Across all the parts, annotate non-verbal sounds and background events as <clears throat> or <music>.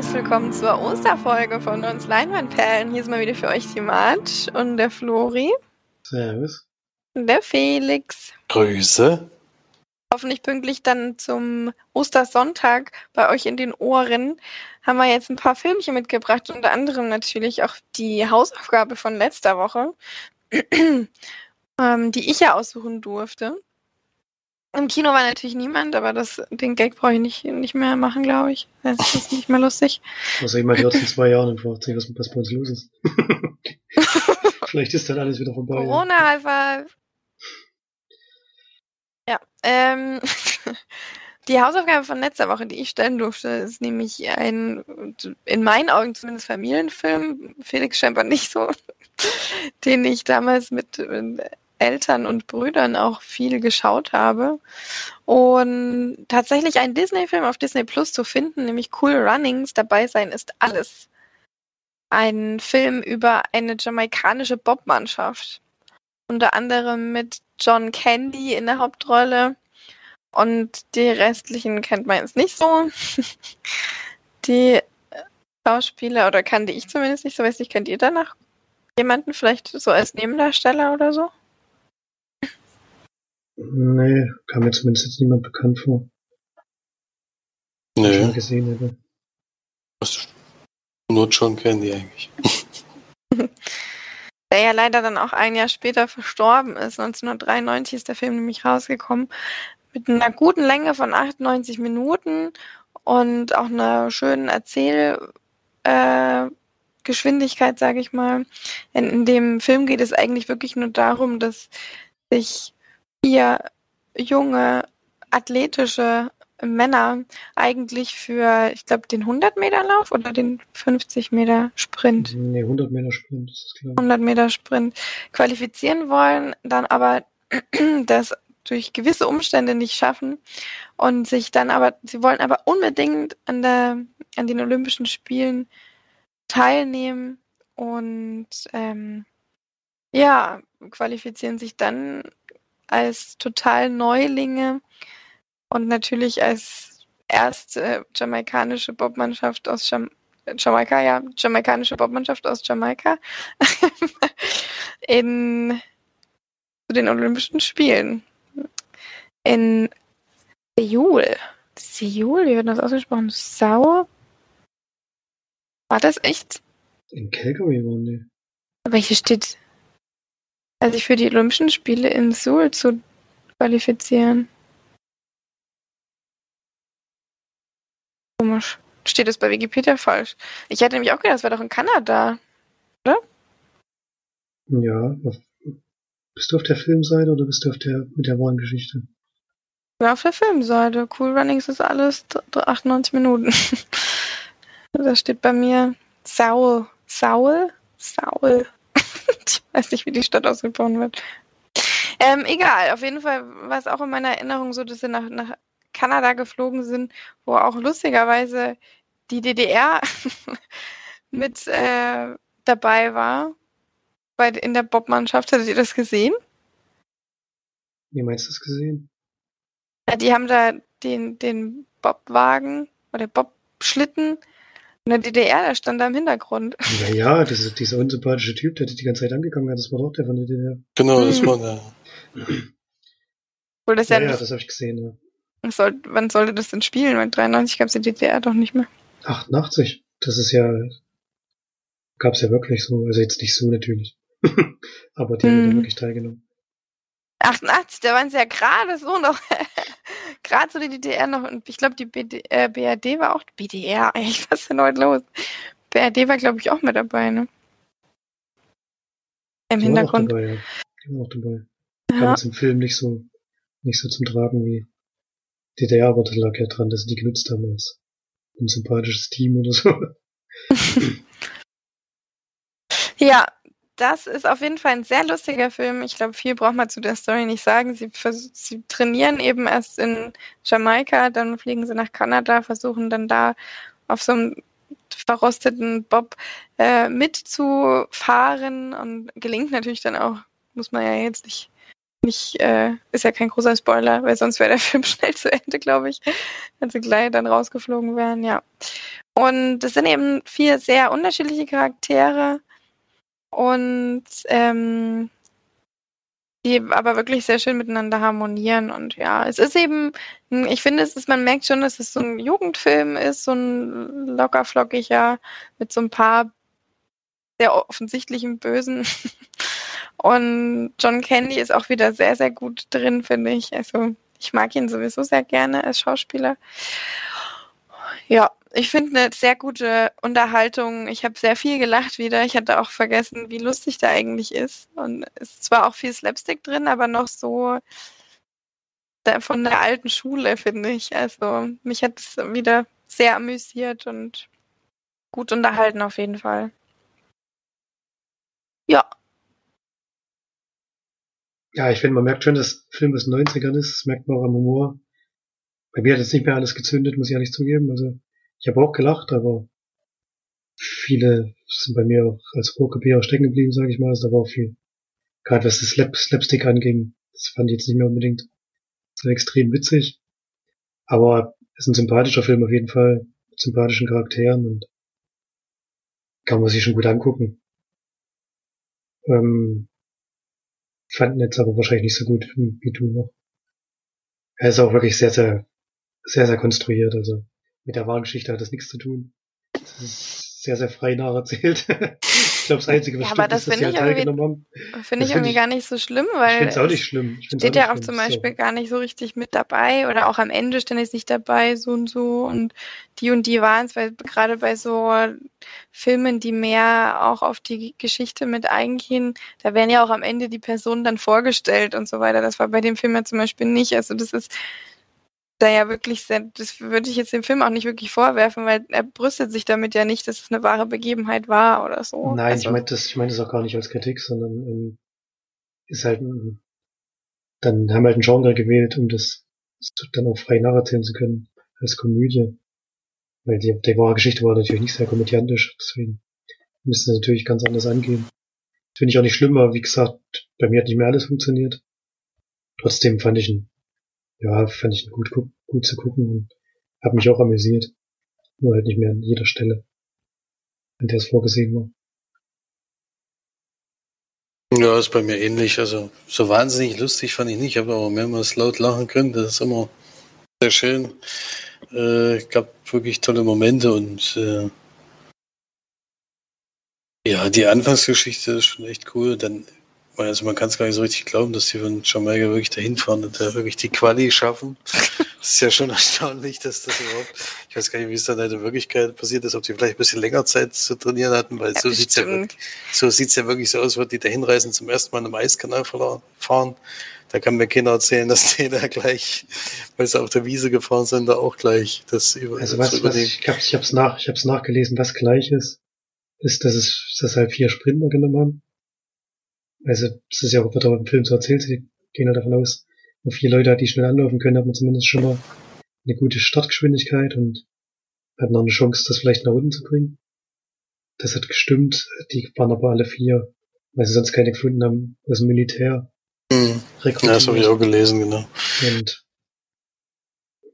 herzlich willkommen zur Osterfolge von uns Leinwandperlen. Hier ist mal wieder für euch die March und der Flori. Servus. Und der Felix. Grüße. Hoffentlich pünktlich dann zum Ostersonntag bei euch in den Ohren haben wir jetzt ein paar Filmchen mitgebracht, unter anderem natürlich auch die Hausaufgabe von letzter Woche, <clears throat> ähm, die ich ja aussuchen durfte. Im Kino war natürlich niemand, aber das, den Gag brauche ich nicht, nicht mehr machen, glaube ich. Das ist nicht mehr lustig. Also jemand hört in zwei Jahren und fragt sich, was, was bei uns los ist. <laughs> Vielleicht ist dann alles wieder vorbei. Corona einfach. Ja, ähm, <laughs> die Hausaufgabe von letzter Woche, die ich stellen durfte, ist nämlich ein, in meinen Augen zumindest Familienfilm, Felix scheinbar nicht so, <laughs> den ich damals mit Eltern und Brüdern auch viel geschaut habe. Und tatsächlich ein Disney-Film auf Disney Plus zu finden, nämlich Cool Runnings, dabei sein ist alles. Ein Film über eine jamaikanische Bobmannschaft. Unter anderem mit John Candy in der Hauptrolle. Und die restlichen kennt man jetzt nicht so. <laughs> die Schauspieler, oder kannte ich zumindest nicht so, weiß nicht, kennt ihr danach jemanden vielleicht so als Nebendarsteller oder so? Nee, kam mir zumindest jetzt niemand bekannt vor. Nee. Schon gesehen hätte. Nur John Candy eigentlich. <laughs> der ja leider dann auch ein Jahr später verstorben ist. 1993 ist der Film nämlich rausgekommen. Mit einer guten Länge von 98 Minuten und auch einer schönen Erzählgeschwindigkeit, äh, sage ich mal. In, in dem Film geht es eigentlich wirklich nur darum, dass sich vier junge, athletische Männer eigentlich für, ich glaube, den 100-Meter-Lauf oder den 50-Meter-Sprint? Nee, 100-Meter-Sprint ist klar. 100-Meter-Sprint qualifizieren wollen, dann aber <clears throat> das durch gewisse Umstände nicht schaffen und sich dann aber, sie wollen aber unbedingt an der, an den Olympischen Spielen teilnehmen und ähm, ja, qualifizieren sich dann als total Neulinge und natürlich als erste jamaikanische Bobmannschaft aus Jam Jamaika, ja, jamaikanische Bobmannschaft aus Jamaika <laughs> in zu den Olympischen Spielen in Seoul. Seoul, wie wird das ausgesprochen? Sau? War das echt? In Calgary waren die. Aber hier steht sich für die Olympischen Spiele in Seoul zu qualifizieren. Komisch. Steht das bei Wikipedia falsch? Ich hätte nämlich auch gedacht, das wäre doch in Kanada, oder? Ja. Bist du auf der Filmseite oder bist du auf der mit der wahren Geschichte? Ich bin auf der Filmseite. Cool Runnings ist alles 98 Minuten. <laughs> da steht bei mir Saul. Saul? Saul <laughs> ich weiß nicht, wie die Stadt ausgesprochen wird. Ähm, egal, auf jeden Fall war es auch in meiner Erinnerung so, dass sie nach, nach Kanada geflogen sind, wo auch lustigerweise die DDR <laughs> mit äh, dabei war. Bei, in der Bobmannschaft. Hattet ihr das gesehen? Wie meinst du das gesehen? Ja, die haben da den, den Bobwagen oder Bobschlitten in der DDR, der stand da im Hintergrund. Ja, ja, das ist dieser unsympathische Typ, der dich die ganze Zeit angegangen hat, das war doch der von der DDR. Genau, das war der. Obwohl das ja, ja, ja nicht, das habe ich gesehen, ja. soll, wann sollte das denn spielen? Weil 93 gab es die DDR doch nicht mehr. 88, das ist ja, gab es ja wirklich so, also jetzt nicht so natürlich. <laughs> Aber die haben da wirklich teilgenommen. 88, da waren sie ja gerade so noch, <laughs> gerade so die DDR noch, und ich glaube, die BD, äh, BRD war auch, BDR, <laughs> ey, was ist denn heute los? BRD war, glaube ich, auch mit dabei, ne? Im Die waren auch Hintergrund. dabei, ja. Die waren auch dabei. Kam Ja. jetzt im Film nicht so, nicht so zum Tragen wie DDR, aber das lag ja dran, dass sie die genutzt haben als ein sympathisches Team oder so. <laughs> <laughs> Ja, das ist auf jeden Fall ein sehr lustiger Film. Ich glaube, viel braucht man zu der Story nicht sagen. Sie, sie trainieren eben erst in Jamaika, dann fliegen sie nach Kanada, versuchen dann da auf so einem verrosteten Bob äh, mitzufahren und gelingt natürlich dann auch, muss man ja jetzt nicht nicht, äh, ist ja kein großer Spoiler, weil sonst wäre der <laughs> Film schnell zu Ende, glaube ich, wenn sie gleich dann rausgeflogen wären, ja. Und es sind eben vier sehr unterschiedliche Charaktere und ähm, die aber wirklich sehr schön miteinander harmonieren und ja, es ist eben, ich finde, es ist, man merkt schon, dass es so ein Jugendfilm ist, so ein lockerflockiger mit so ein paar sehr offensichtlichen Bösen. <laughs> Und John Candy ist auch wieder sehr, sehr gut drin, finde ich. Also ich mag ihn sowieso sehr gerne als Schauspieler. Ja, ich finde eine sehr gute Unterhaltung. Ich habe sehr viel gelacht wieder. Ich hatte auch vergessen, wie lustig der eigentlich ist. Und es ist zwar auch viel Slapstick drin, aber noch so von der alten Schule, finde ich. Also mich hat es wieder sehr amüsiert und gut unterhalten auf jeden Fall. Ja. Ja, ich finde, man merkt schon, dass der Film aus den 90ern ist. Das merkt man auch am Humor. Bei mir hat jetzt nicht mehr alles gezündet, muss ich ehrlich zugeben. Also ich habe auch gelacht, aber viele sind bei mir auch als Rohrkopierer stecken geblieben, sage ich mal. Also da war auch viel, gerade was das Slap Slapstick anging, das fand ich jetzt nicht mehr unbedingt so extrem witzig. Aber es ist ein sympathischer Film auf jeden Fall, mit sympathischen Charakteren und kann man sich schon gut angucken. Ähm, fanden jetzt aber wahrscheinlich nicht so gut wie du noch. Er ist auch wirklich sehr, sehr, sehr, sehr konstruiert, also mit der wahren Geschichte hat das nichts zu tun. Das ist sehr, sehr frei nacherzählt. <laughs> ich glaube, das Einzige, was ja, aber das ist, dass sie halt teilgenommen haben. Finde ich irgendwie gar nicht so schlimm, weil. Ich finde es auch nicht schlimm. Ich steht ja auch zum Beispiel so. gar nicht so richtig mit dabei oder auch am Ende stand es nicht dabei, so und so und die und die waren es, weil gerade bei so Filmen, die mehr auch auf die Geschichte mit eingehen, da werden ja auch am Ende die Personen dann vorgestellt und so weiter. Das war bei dem Film ja zum Beispiel nicht. Also das ist da ja wirklich sehr, das würde ich jetzt dem Film auch nicht wirklich vorwerfen, weil er brüstet sich damit ja nicht, dass es eine wahre Begebenheit war oder so. Nein, also, ich meine das, ich meine das auch gar nicht als Kritik, sondern ähm, ist halt ein, dann haben wir halt ein Genre gewählt, um das dann auch frei nacherzählen zu können, als Komödie. Weil die, die wahre Geschichte war natürlich nicht sehr komödiantisch, deswegen müsste es natürlich ganz anders angehen. Finde ich auch nicht schlimm, aber wie gesagt, bei mir hat nicht mehr alles funktioniert. Trotzdem fand ich ihn ja, fand ich gut, gut zu gucken und habe mich auch amüsiert. Nur halt nicht mehr an jeder Stelle, an der es vorgesehen war. Ja, ist bei mir ähnlich. Also so wahnsinnig lustig fand ich nicht, aber auch mehrmals laut lachen können. Das ist immer sehr schön. Äh, gab wirklich tolle Momente und äh, ja, die Anfangsgeschichte ist schon echt cool. Dann also man kann es gar nicht so richtig glauben, dass die von Jamaika wirklich dahin fahren und da wirklich die Quali schaffen. Das <laughs> ist ja schon erstaunlich, dass das überhaupt, ich weiß gar nicht, wie es dann in der Wirklichkeit passiert ist, ob die vielleicht ein bisschen länger Zeit zu trainieren hatten, weil ja, so sieht's ja wirklich, so sieht's ja wirklich so aus, wird die da hinreisen zum ersten Mal im Eiskanal fahren. Da kann mir keiner erzählen, dass die da gleich, weil sie auf der Wiese gefahren sind, da auch gleich das über. Also was, was ich, ich hab's nach, ich hab's nachgelesen, was gleich ist, ist, dass es, dass halt vier Sprinter genommen haben also das ist ja auch, wird auch im Film so erzählt, sie gehen ja davon aus, nur vier Leute, die schnell anlaufen können, hat man zumindest schon mal eine gute Startgeschwindigkeit und hat noch eine Chance, das vielleicht nach unten zu bringen. Das hat gestimmt, die waren aber alle vier, weil sie sonst keine gefunden haben, aus dem Militär. Mhm. Ja, das habe ich auch gelesen, genau. Und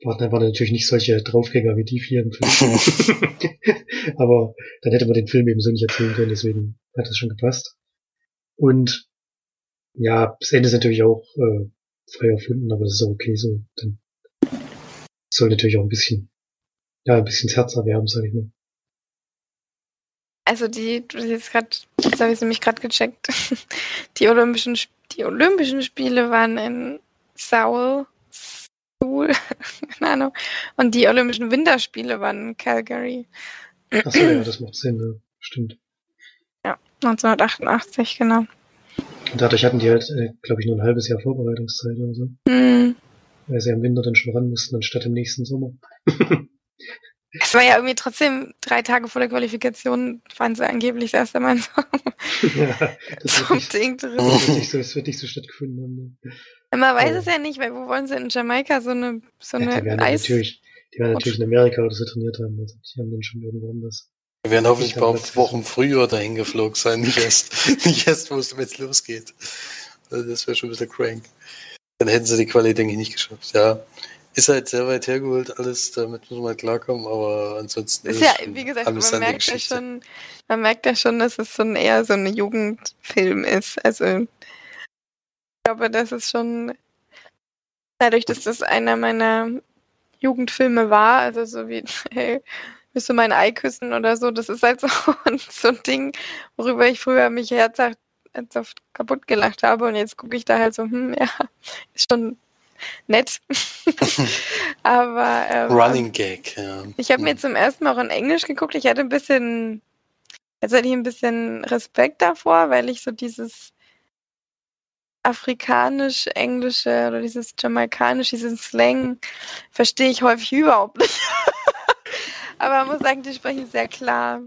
waren, waren natürlich nicht solche Draufgänger wie die vier im Film. <laughs> <laughs> aber dann hätte man den Film eben so nicht erzählen können, deswegen hat das schon gepasst. Und ja, das Ende ist natürlich auch äh, frei erfunden, aber das ist auch okay so. Dann soll natürlich auch ein bisschen, ja, ein bisschen das Herz erwerben, sag ich mal. Also die, du jetzt gerade, jetzt habe ich nämlich gerade gecheckt. <laughs> Die Olympischen, die Olympischen Spiele waren in Seoul, Seoul, <laughs> keine Ahnung. Und die Olympischen Winterspiele waren in Calgary. Achso, ja, <clears throat> das macht Sinn, ja. stimmt. 1988, genau. Und dadurch hatten die halt, äh, glaube ich, nur ein halbes Jahr Vorbereitungszeit oder so. Mhm. Weil sie im Winter dann schon ran mussten, anstatt im nächsten Sommer. <laughs> Es war ja irgendwie trotzdem drei Tage vor der Qualifikation, waren sie angeblich das erste Mal <laughs> ja, das <laughs> zum Ding drin. Das wird, nicht so, das wird nicht so stattgefunden haben. Ne? Man weiß oh. es ja nicht, weil wo wollen sie in Jamaika so eine, so ja, eine die Eis... Natürlich, die werden natürlich in Amerika oder so trainiert haben. Also die haben dann schon irgendwo anders. Wir werden hoffentlich ein paar Wochen früher dahin geflogen sein, nicht erst, <laughs> nicht erst wo es jetzt losgeht. Also das wäre schon ein bisschen crank. Dann hätten sie die Quali, denke ich, nicht geschafft. Ja. Ist halt sehr weit hergeholt, alles, damit muss man halt klarkommen, aber ansonsten ist ist ja, wie gesagt, man amüsante merkt ja schon, man merkt ja schon, dass es so ein eher so ein Jugendfilm ist. Also ich glaube, das ist schon dadurch, dass das einer meiner Jugendfilme war, also so wie <laughs> hey, du mein Ei küssen oder so, das ist halt so, <laughs> so ein Ding, worüber ich früher mich herzhaft herzhaft kaputt gelacht habe und jetzt gucke ich da halt so, hm, ja, ist schon nett. <laughs> <laughs> Aber ähm, Running Gag, ja. ich habe mir zum ersten Mal auch in Englisch geguckt. Ich hatte ein bisschen, jetzt hatte ich ein bisschen Respekt davor, weil ich so dieses afrikanisch-englische oder dieses jamaikanisch, diesen Slang verstehe ich häufig überhaupt nicht. Aber man muss sagen, die sprechen sehr klar.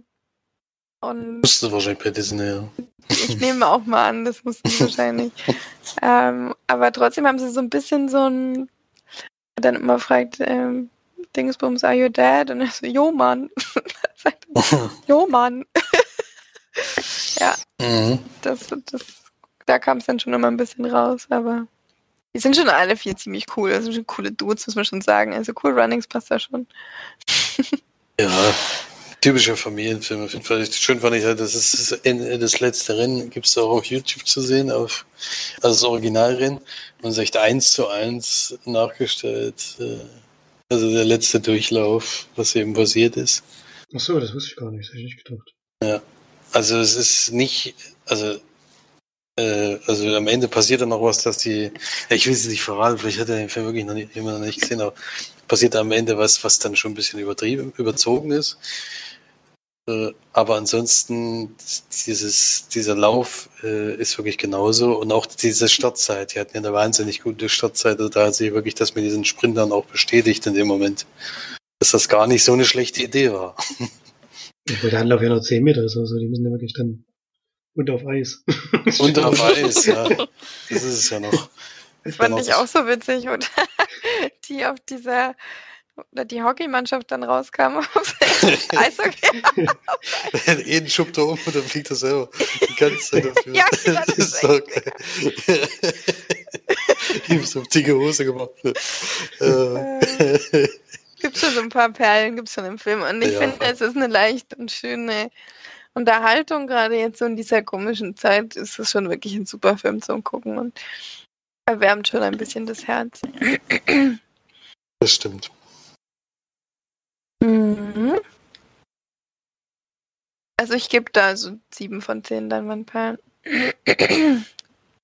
Und Musste wahrscheinlich bei Disney, ja. ich nehme auch mal an, das mussten sie wahrscheinlich. <laughs> ähm, aber trotzdem haben sie so ein bisschen so ein, dann immer fragt, ähm, Dingsbums, are you dead? Und er so, jo, Mann. <laughs> <laughs> Jo, Mann. ja, mhm. das, das, da kam es dann schon immer ein bisschen raus, aber die sind schon alle vier ziemlich cool. Das sind schon coole Dudes, muss man schon sagen. Also cool Runnings passt da schon. Ja, typischer Familienfilm. Auf jeden Fall. Schön fand ich halt, das ist das letzte Rennen, gibt es auch auf YouTube zu sehen, auf, also das Originalrennen. Und es ist echt eins zu eins nachgestellt. äh, Also der letzte Durchlauf, was eben passiert ist. Ach so, das wusste ich gar nicht, das hätte ich nicht gedacht. Also es ist nicht, also äh, also am Ende passiert dann noch was, dass die, ja, ich will es nicht verraten, vielleicht hat er den Film wirklich noch nicht, immer noch nicht gesehen, aber passiert am Ende was, was dann schon ein bisschen übertrieben, überzogen ist. Äh, aber ansonsten dieses, dieser Lauf äh, ist wirklich genauso und auch diese Startzeit, die hatten ja eine wahnsinnig gute Startzeit, also da hat sich wirklich das mit diesen Sprintern auch bestätigt in dem Moment, dass das gar nicht so eine schlechte Idee war. Obwohl der Anlauf ja nur 10 Meter ist, also die müssen ja wirklich dann unter auf Eis. <laughs> Und auf Eis, ja. Das ist es ja noch. Das fand Genau. ich auch so witzig. Und die auf dieser, oder die Hockeymannschaft dann rauskam auf Eishockey. <laughs> Jeden schubbt er um und dann fliegt er selber die ganze Zeit dafür. Ja, ja, das <laughs> ist <laughs> so geil. Ihm so dicke Hose gemacht. Äh, Gibt schon so ein paar Perlen, gibt schon im Film. Und ich Ja. finde, es ist eine leichte und schöne Unterhaltung. Gerade jetzt so in dieser komischen Zeit ist es schon wirklich ein super Film zum Gucken und erwärmt schon ein bisschen das Herz. Das stimmt. Mhm. Also ich gebe da so sieben von zehn Leinwandperlen.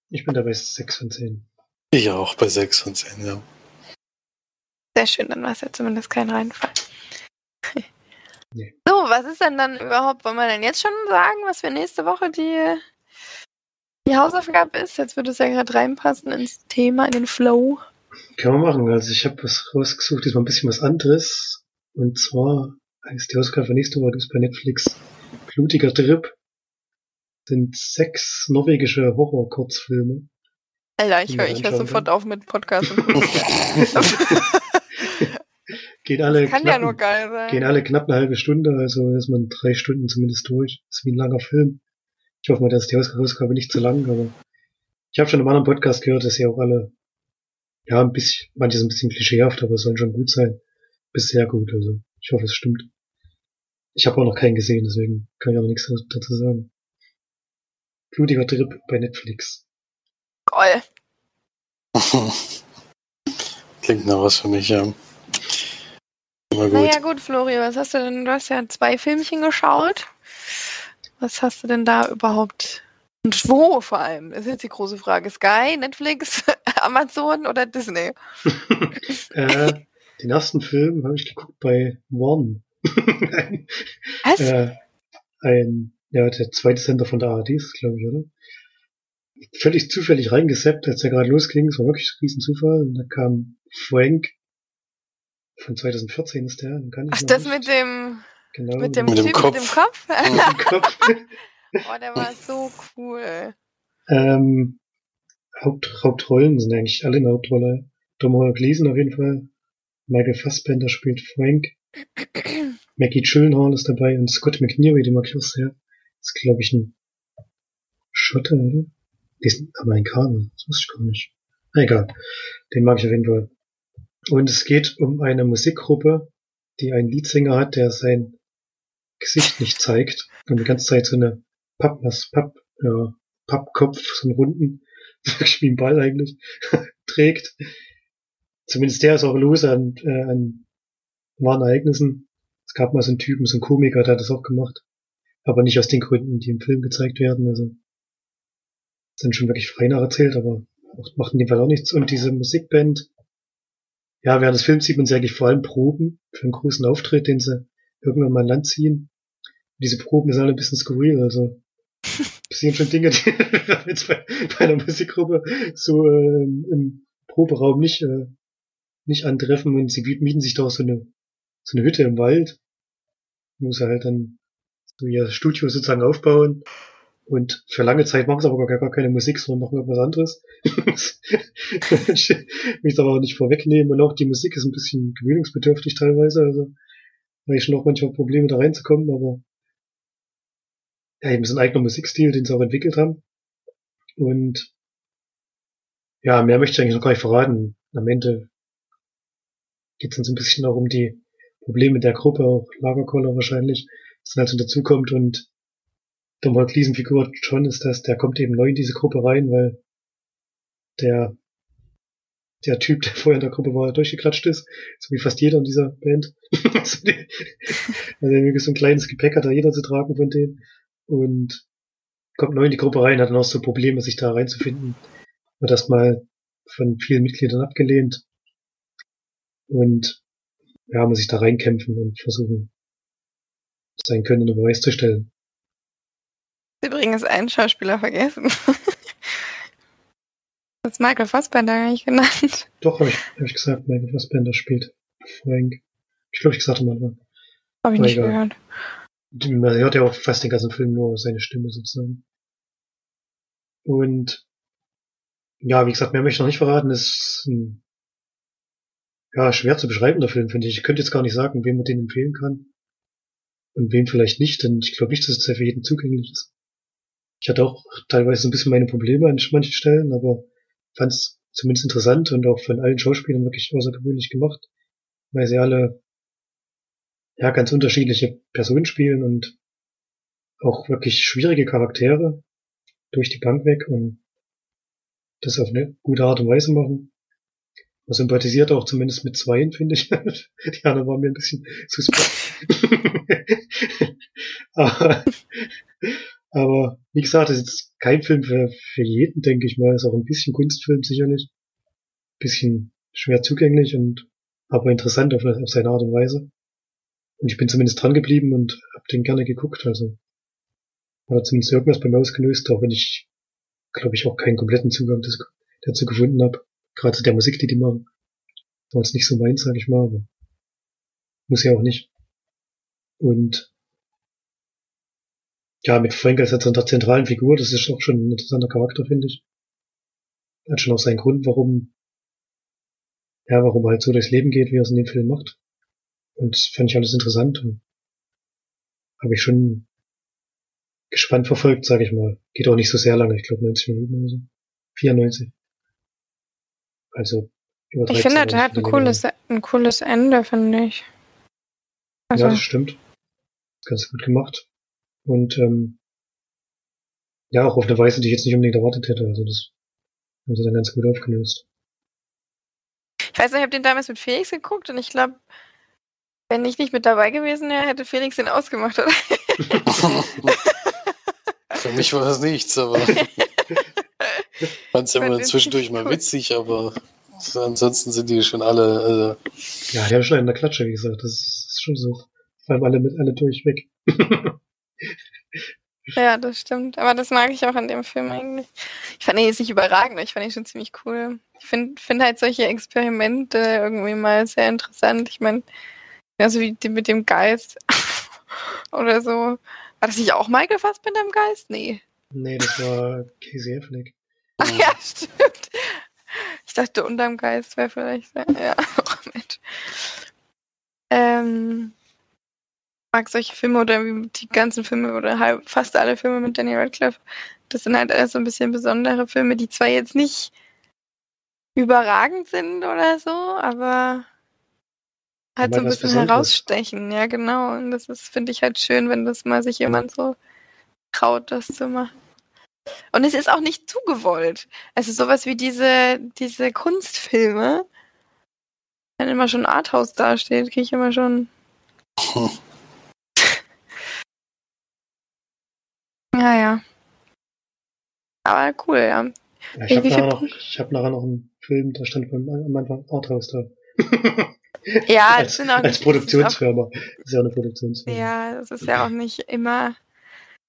Ich bin dabei 6 von 10. Ich auch bei 6 von 10, ja. Sehr schön, dann war es ja zumindest kein Reinfall. <laughs> Nee. So, was ist denn dann überhaupt, wollen wir denn jetzt schon sagen, was für nächste Woche die, die Hausaufgabe ist? Jetzt würde es ja gerade reinpassen ins Thema, in den Flow. Können wir machen. Also ich habe was rausgesucht, diesmal ein bisschen was anderes. Und zwar heißt die Ausgabe für nächste Woche gibt's bei Netflix Blutiger Trip. Sind sechs norwegische Horror-Kurzfilme. Alter, ich höre hör sofort auf mit Podcast. <laughs> Geht alle, Kann knapp, ja nur geil sein. gehen alle knapp eine halbe Stunde, also ist man drei Stunden zumindest durch. Ist wie ein langer Film. Ich hoffe mal, dass die Ausgabe nicht zu lang, aber ich habe schon im anderen Podcast gehört, dass sie auch alle, ja, ein bisschen, manches ein bisschen klischeehaft, aber es sollen schon gut sein. Bis sehr gut, also ich hoffe, es stimmt. Ich habe auch noch keinen gesehen, deswegen kann ich auch noch nichts dazu sagen. Blutiger Trip bei Netflix. Geil. <laughs> Klingt nach was für mich, ja. Immer gut. Naja gut, Flori, was hast du denn? Du hast ja zwei Filmchen geschaut. Was hast du denn da überhaupt? Und wo vor allem? Das ist jetzt die große Frage. Sky, Netflix, <laughs> Amazon oder Disney? <laughs> äh, den ersten Film habe ich geguckt bei One. <laughs> Was? äh, ein, ja, der zweite Sender von der ARD ist, glaube ich, oder? Völlig zufällig reingesappt, als er gerade losging. Es war wirklich ein Riesenzufall. Und da kam Frank von 2014 ist der, den kann ich Ach, noch das nicht. mit dem, genau, mit dem Mit dem Typ Kopf. mit dem Kopf? Mit dem Kopf. Oh, der war so cool. ähm, Haupt, Hauptrollen sind eigentlich alle in der Hauptrolle. Tom Hall Gleason auf jeden Fall. Michael Fassbender spielt Frank. <clears throat> Maggie Gyllenhaal ist dabei und Scott McNeary, den mag ich auch sehr. Ist, glaube ich, ein Schotte, oder? Die ist Amerikaner, das wusste ich gar nicht. Na, egal. Den mag ich auf jeden Fall. Und es geht um eine Musikgruppe, die einen Leadsänger hat, der sein Gesicht nicht zeigt und die ganze Zeit so eine Papp, was, Papp, ja, Pappkopf, so einen runden, <laughs> wirklich wie ein Ball eigentlich, <laughs> trägt. Zumindest der ist auch los an, äh, an wahren Ereignissen. Es gab mal so einen Typen, so einen Komiker, der hat das auch gemacht. Aber nicht aus den Gründen, die im Film gezeigt werden. Also sind schon wirklich frei nacherzählt, aber macht in dem Fall auch nichts. Und diese Musikband, ja, während des Films sieht man sie eigentlich vor allem Proben für einen großen Auftritt, den sie irgendwann mal an Land ziehen. Und diese Proben sind alle ein bisschen skurril, also passieren schon Dinge, <laughs> die jetzt bei, bei einer Musikgruppe so äh, im Proberaum nicht, äh, nicht antreffen und sie mieten sich da auch so eine, so eine Hütte im Wald, wo sie halt dann so ihr Studio sozusagen aufbauen und für lange Zeit machen sie aber gar, gar keine Musik, sondern machen irgendwas anderes. <laughs> ich will es aber auch nicht vorwegnehmen. Und auch die Musik ist ein bisschen gewöhnungsbedürftig teilweise. Also habe ich schon auch manchmal Probleme da reinzukommen, aber eben so ein eigener Musikstil, den sie auch entwickelt haben. Und ja, mehr möchte ich eigentlich noch gar nicht verraten. Am Ende geht es dann so ein bisschen auch um die Probleme der Gruppe, auch Lagerkoller wahrscheinlich, was dann halt so dazukommt und der Gleason Figur John ist das, der kommt eben neu in diese Gruppe rein, weil der der Typ, der vorher in der Gruppe war, durchgeklatscht ist, so wie fast jeder in dieser Band. <laughs> also, die, also so ein kleines Gepäck hat da jeder zu tragen von denen und kommt neu in die Gruppe rein, hat dann auch so Probleme, sich da reinzufinden. Wird erstmal von vielen Mitgliedern abgelehnt und ja, muss sich da reinkämpfen und versuchen, sein Können unter Beweis zu stellen. Übrigens einen Schauspieler vergessen. <laughs> Das Michael Fassbender gar nicht genannt. Doch, habe ich, hab ich gesagt, Michael Fassbender spielt Frank. Ich glaube, ich gesagt habe mal. Habe ich nicht egal. gehört. Man hört ja auch fast den ganzen Film nur seine Stimme sozusagen. Und ja, wie gesagt, mehr möchte ich noch nicht verraten. Das ist ein, ja, schwer zu beschreiben, der Film, finde ich. Ich könnte jetzt gar nicht sagen, wem man den empfehlen kann. Und wem vielleicht nicht, denn ich glaube nicht, dass es für jeden zugänglich ist. Ich hatte auch teilweise ein bisschen meine Probleme an manchen Stellen, aber fand es zumindest interessant und auch von allen Schauspielern wirklich außergewöhnlich gemacht, weil sie alle ja ganz unterschiedliche Personen spielen und auch wirklich schwierige Charaktere durch die Bank weg und das auf eine gute Art und Weise machen. Man sympathisiert auch zumindest mit zweien, finde ich. <laughs> Die anderen waren mir ein bisschen suspekt. <laughs> aber, aber wie gesagt, das ist kein Film für, für jeden, denke ich mal. Ist auch ein bisschen Kunstfilm sicherlich. Bisschen schwer zugänglich und aber interessant auf, auf seine Art und Weise. Und ich bin zumindest dran geblieben und hab den gerne geguckt. Also hat zumindest irgendwas bei mir ausgelöst, auch wenn ich, glaube ich, auch keinen kompletten Zugang dazu gefunden habe. Gerade zu der Musik, die die machen. War jetzt nicht so meins, sag ich mal, aber muss ja auch nicht. Und ja, mit Frank als der zentralen Figur, das ist auch schon ein interessanter Charakter, finde ich. Hat schon auch seinen Grund, warum, ja, warum er halt so durchs Leben geht, wie er es in dem Film macht. Und das fand ich alles interessant und habe ich schon gespannt verfolgt, sage ich mal. Geht auch nicht so sehr lange, ich glaube 90 Minuten oder so. 94. Also über Ich finde, er hat ein cooles, ein cooles Ende, finde ich. Also, ja, das stimmt. Ganz gut gemacht. Und ähm, ja, auch auf eine Weise, die ich jetzt nicht unbedingt erwartet hätte. Also das haben sie dann ganz gut aufgelöst. Ich weiß nicht, ich habe den damals mit Felix geguckt und ich glaube, wenn ich nicht mit dabei gewesen wäre, hätte Felix den ausgemacht, oder? <laughs> Für mich war das nichts, aber <laughs> fand es ja immer zwischendurch mal witzig, aber ansonsten sind die schon alle. Äh ja, die haben schon in der Klatsche, wie gesagt. Das ist schon so. Vor allem alle mit alle durchweg. <laughs> Ja, das stimmt. Aber das mag ich auch an dem Film eigentlich. Ich fand ihn jetzt nicht überragend, ich fand ihn schon ziemlich cool. Ich finde find halt solche Experimente irgendwie mal sehr interessant. Ich meine, also wie die mit dem Geist <laughs> oder so. War das nicht auch Michael Fassbender im Geist? Nee. Nee, das war Casey Affleck. <laughs> Ach ja, stimmt. Ich dachte, unterm Geist wäre vielleicht. Ja, <laughs> oh Mensch. Ähm, mag solche Filme oder die ganzen Filme oder halb, fast alle Filme mit Daniel Radcliffe. Das sind halt alles so ein bisschen besondere Filme, die zwar jetzt nicht überragend sind oder so, aber halt so ein bisschen herausstechen. Ja, genau. Und das ist, finde ich halt schön, wenn das mal sich jemand so traut, das zu machen. Und es ist auch nicht zugewollt. Es ist sowas wie diese, diese Kunstfilme. Wenn immer schon Arthouse dasteht, kriege ich immer schon. <laughs> ja, ja. Aber cool, ja. ja ich habe nachher, noch, hab nachher noch einen Film, da stand am Anfang Arthouse da. <laughs> ja, <laughs> als, sind auch nicht, als Produktionsfirma. Das ist ja auch eine Produktionsfirma. Ja, das ist ja auch nicht immer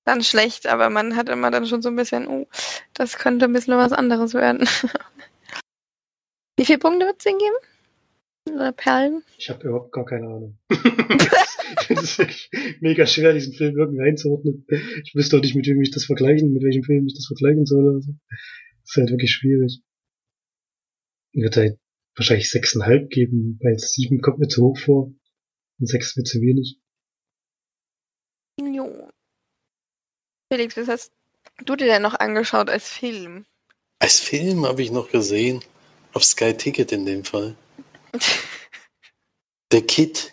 dann schlecht, aber man hat immer dann schon so ein bisschen, oh, das könnte ein bisschen was anderes werden. <laughs> Wie viele Punkte wird es denn geben? Oder Perlen? Ich habe überhaupt gar keine Ahnung. <laughs> das ist wirklich mega schwer, diesen Film irgendwie einzuordnen. Ich wüsste auch nicht, mit wem ich das vergleichen, mit welchem Film ich das vergleichen soll. Also, das ist halt wirklich schwierig. Würde halt wahrscheinlich sechseinhalb geben, weil sieben kommt mir zu hoch vor und sechs wird zu wenig. Jo. Felix, was hast du dir denn noch angeschaut als Film? Als Film habe ich noch gesehen. Auf Sky Ticket in dem Fall. <laughs> der Kid.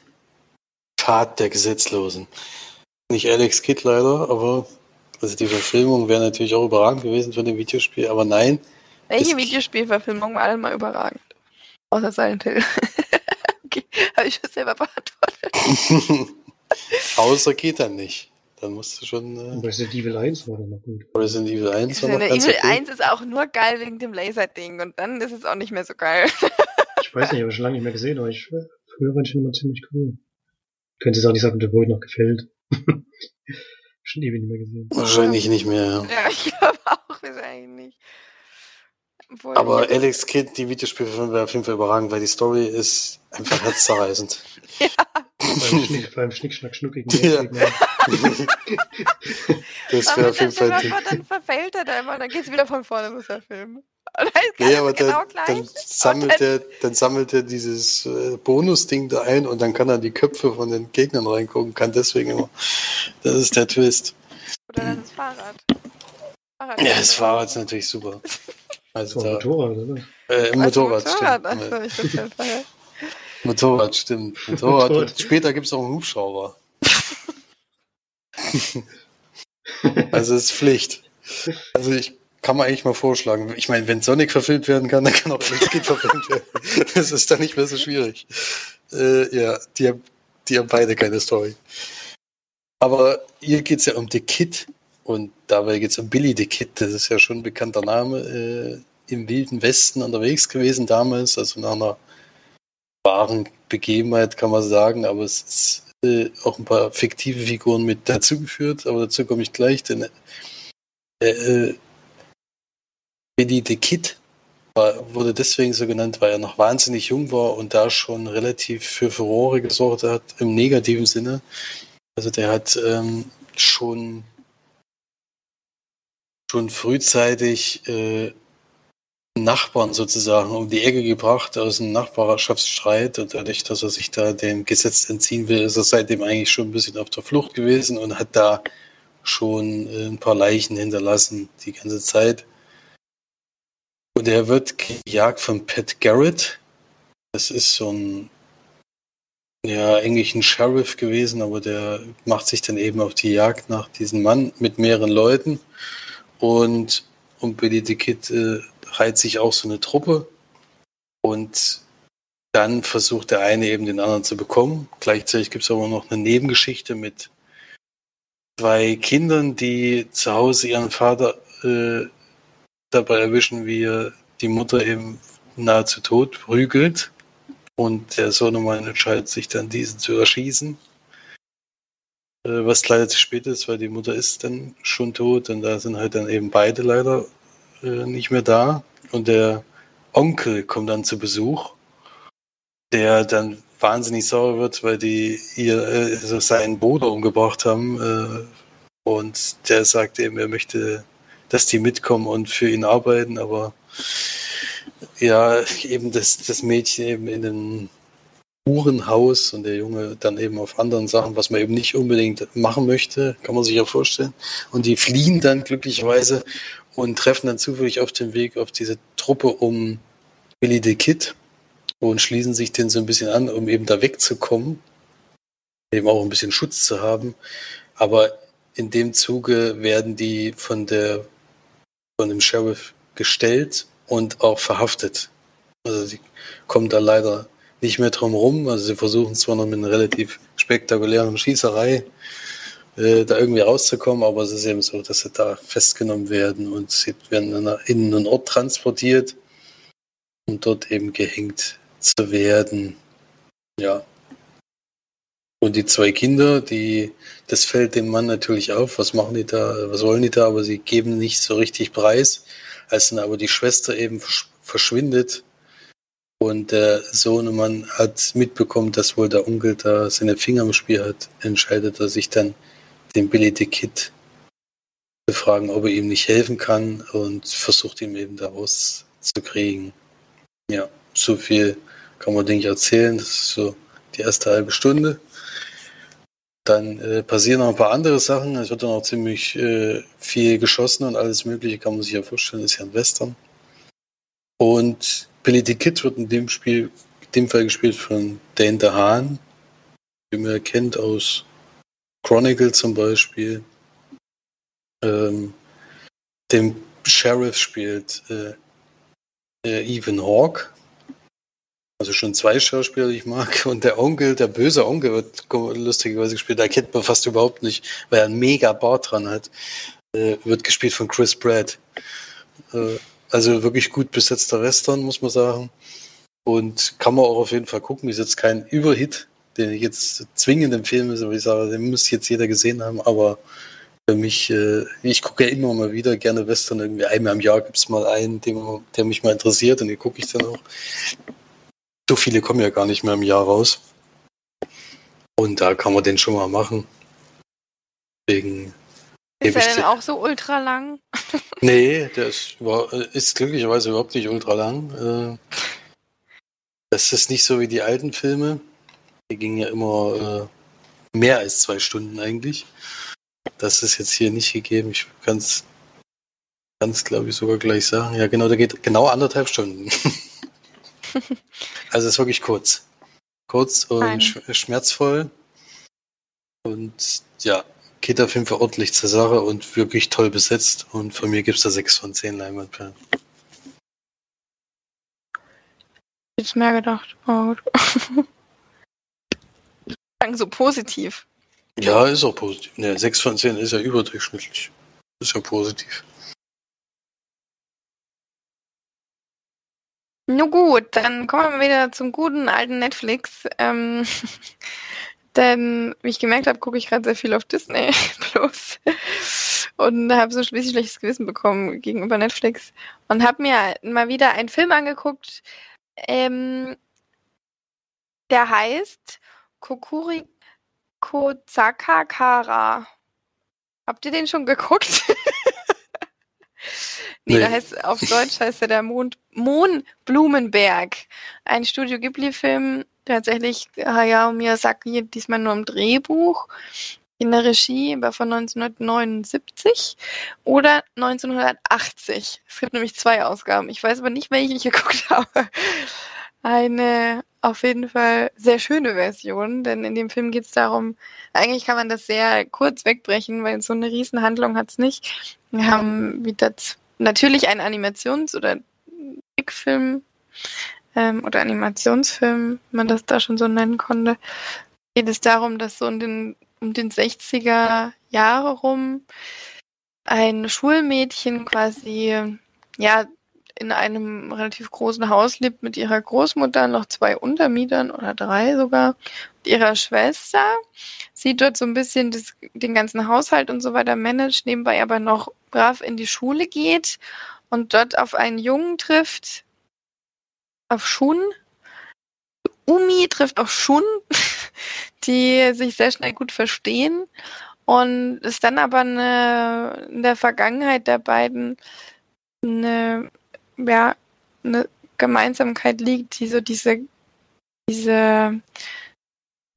Pfad der Gesetzlosen. Nicht Alex Kidd leider, aber also die Verfilmung wäre natürlich auch überragend gewesen von dem Videospiel, aber nein. Welche Videospielverfilmung war allemal überragend? Außer Silent Hill. <laughs> okay, habe ich schon selber beantwortet. <laughs> Außer geht dann nicht. Dann musst du schon. Äh, Resident Evil 1 war dann noch gut. Resident Evil 1 war noch ganz Evil okay. 1 ist auch nur geil wegen dem Laserding und dann ist es auch nicht mehr so geil. ich weiß nicht, ich habe schon lange nicht mehr gesehen, aber ich, früher fand ich ihn immer ziemlich cool. Könnte es auch nicht sagen, der wohl noch gefällt. <laughs> schon ewig nicht mehr gesehen. Wahrscheinlich nicht mehr, ja. Ja, ich glaube auch wahrscheinlich nicht. Obwohl Aber Alex Kidd, die Videospielfilme wäre auf jeden Fall überragend, weil die Story ist einfach herzzerreißend. ja. <laughs> Beim, Schnick, <laughs> beim Schnickschnack schnuckigen ja. <laughs> Das wäre auf jeden Fall. Dann, dann verfällt er da immer, dann geht es wieder von vorne, muss er filmen. Ja, aber genau dann, dann, sammelt dann, er, dann sammelt er dieses äh, Bonus-Ding da ein und dann kann er die Köpfe von den Gegnern reingucken, kann deswegen immer. Das ist der Twist. Oder dann das Fahrrad. Fahrrad ja, das Fahrrad ist natürlich super. Also da, Motorrad, oder? Äh, im Motorrad, Motorrad, stimmt. Also, ich das Motorrad, stimmt. Motorrad. <laughs> <laughs> Motorrad. Später gibt es auch einen Hubschrauber. <laughs> also es ist Pflicht. Also ich kann man eigentlich mal vorschlagen. Ich meine, wenn Sonic verfilmt werden kann, dann kann auch Liquid verfilmt werden. Das ist dann nicht mehr so schwierig. Äh, ja, die haben, die haben beide keine Story. Aber hier geht es ja um The Kid und dabei geht es um Billy the Kid. Das ist ja schon ein bekannter Name äh, im Wilden Westen unterwegs gewesen damals, also nach einer wahren Begebenheit kann man sagen, aber es ist äh, auch ein paar fiktive Figuren mit dazugeführt, aber dazu komme ich gleich, denn äh, äh, Billy the Kid war, wurde deswegen so genannt, weil er noch wahnsinnig jung war und da schon relativ für Furore gesorgt hat, im negativen Sinne. Also der hat ähm, schon, schon frühzeitig äh, Nachbarn sozusagen um die Ecke gebracht aus einem Nachbarschaftsstreit und dadurch, dass er sich da dem Gesetz entziehen will, ist er seitdem eigentlich schon ein bisschen auf der Flucht gewesen und hat da schon äh, ein paar Leichen hinterlassen die ganze Zeit. Und er wird gejagt von Pat Garrett. Das ist so ein, ja, eigentlich ein Sheriff gewesen, aber der macht sich dann eben auf die Jagd nach diesem Mann mit mehreren Leuten. Und um Billy the Kid äh, reiht sich auch so eine Truppe. Und dann versucht der eine eben den anderen zu bekommen. Gleichzeitig gibt es aber noch eine Nebengeschichte mit zwei Kindern, die zu Hause ihren Vater äh, dabei erwischen, wie er die Mutter eben nahezu tot prügelt. Und der Sohnemann entscheidet sich dann, diesen zu erschießen. Äh, was leider zu spät ist, weil die Mutter ist dann schon tot und da sind halt dann eben beide leider äh, nicht mehr da. Und der Onkel kommt dann zu Besuch, der dann wahnsinnig sauer wird, weil die ihr äh, also seinen Bruder umgebracht haben. Äh, und der sagt eben, er möchte dass die mitkommen und für ihn arbeiten, aber ja, eben das, das Mädchen eben in den Uhrenhaus und der Junge dann eben auf anderen Sachen, was man eben nicht unbedingt machen möchte, kann man sich ja vorstellen. Und die fliehen dann glücklicherweise und treffen dann zufällig auf dem Weg auf diese Truppe um Billy the Kid und schließen sich den so ein bisschen an, um eben da wegzukommen, eben auch ein bisschen Schutz zu haben. Aber in dem Zuge werden die von der von dem Sheriff gestellt und auch verhaftet. Also sie kommen da leider nicht mehr drum rum. Also sie versuchen zwar noch mit einer relativ spektakulären Schießerei äh, da irgendwie rauszukommen, aber es ist eben so, dass sie da festgenommen werden und sie werden in einen Ort transportiert, um dort eben gehängt zu werden. Ja. Und die zwei Kinder, die, das fällt dem Mann natürlich auf. Was machen die da? Was wollen die da? Aber sie geben nicht so richtig preis. Als dann aber die Schwester eben verschwindet und der Sohnemann hat mitbekommen, dass wohl der Onkel da seine Finger im Spiel hat, entscheidet er sich dann, den Billy the Kid zu fragen, ob er ihm nicht helfen kann und versucht ihm eben da rauszukriegen. Ja, so viel kann man, denke ich, erzählen. Das ist so die erste halbe Stunde. Dann äh, passieren noch ein paar andere Sachen. Es wird dann auch ziemlich äh, viel geschossen und alles Mögliche, kann man sich ja vorstellen, ist ja ein Western. Und Billy the Kid wird in dem Spiel, in dem Fall gespielt von Dane DeHaan, den man kennt aus Chronicle zum Beispiel. Ähm, den Sheriff spielt äh, äh, Ethan Hawke. Also schon zwei Schauspieler, die ich mag. Und der Onkel, der böse Onkel wird lustigerweise gespielt. Da kennt man fast überhaupt nicht, weil er einen mega Bart dran hat. Äh, wird gespielt von Chris Pratt. Äh, also wirklich gut besetzter Western, muss man sagen. Und kann man auch auf jeden Fall gucken. Ist jetzt kein Überhit, den ich jetzt zwingend empfehlen muss, aber ich sage, den muss jetzt jeder gesehen haben. Aber für mich, äh, ich gucke ja immer mal wieder gerne Western. Irgendwie einmal im Jahr gibt es mal einen, den, der mich mal interessiert und den gucke ich dann auch. So viele kommen ja gar nicht mehr im Jahr raus. Und da kann man den schon mal machen. Deswegen ist er denn auch so ultra lang? Nee, der ist, ist, glücklicherweise überhaupt nicht ultra lang. Äh, das ist nicht so wie die alten Filme. Die gingen ja immer äh, mehr als zwei Stunden eigentlich. Das ist jetzt hier nicht gegeben. Ich kann es, glaube ich, sogar gleich sagen. Ja, genau, der geht genau anderthalb Stunden. <laughs> also ist wirklich kurz. Kurz und sch schmerzvoll. Und ja, geht auf jeden Fall ordentlich zur Sache und wirklich toll besetzt. Und von mir gibt es da 6 von 10 Leinwandperlen. Jetzt mehr gedacht. Oh, <laughs> so positiv. Ja, ist auch positiv. Ne, 6 von 10 ist ja überdurchschnittlich. Ist ja positiv. Nun gut, dann kommen wir wieder zum guten alten Netflix. Ähm, <laughs> denn, wie ich gemerkt habe, gucke ich gerade sehr viel auf Disney <laughs> Plus und habe so ein bisschen schlechtes Gewissen bekommen gegenüber Netflix und habe mir mal wieder einen Film angeguckt, ähm, der heißt Kokuri Kozakakara. Habt ihr den schon geguckt? <laughs> nee, nee, da heißt auf Deutsch heißt er der Mond, Mohnblumenberg. Ein Studio Ghibli-Film tatsächlich Hayao Miyazaki diesmal nur im Drehbuch. In der Regie war von 1979 oder 1980. Es gibt nämlich zwei Ausgaben. Ich weiß aber nicht, welche ich <laughs> geguckt habe. Eine auf jeden Fall sehr schöne Version, denn in dem Film geht es darum, eigentlich kann man das sehr kurz wegbrechen, weil so eine Riesenhandlung hat es nicht. Wir haben wieder natürlich einen Animations- oder Trickfilm ähm, oder Animationsfilm, wenn man das da schon so nennen konnte, geht es darum, dass so um den, um den 60er Jahre rum ein Schulmädchen quasi, ja, in einem relativ großen Haus lebt mit ihrer Großmutter, noch zwei Untermietern oder drei sogar, und ihrer Schwester. Sie dort so ein bisschen das, den ganzen Haushalt und so weiter managt, nebenbei aber noch brav in die Schule geht und dort auf einen Jungen trifft, auf Shun. Umi trifft auf Shun, <laughs> die sich sehr schnell gut verstehen und es dann aber eine, in der Vergangenheit der beiden eine, ja, eine Gemeinsamkeit liegt, die so diese diese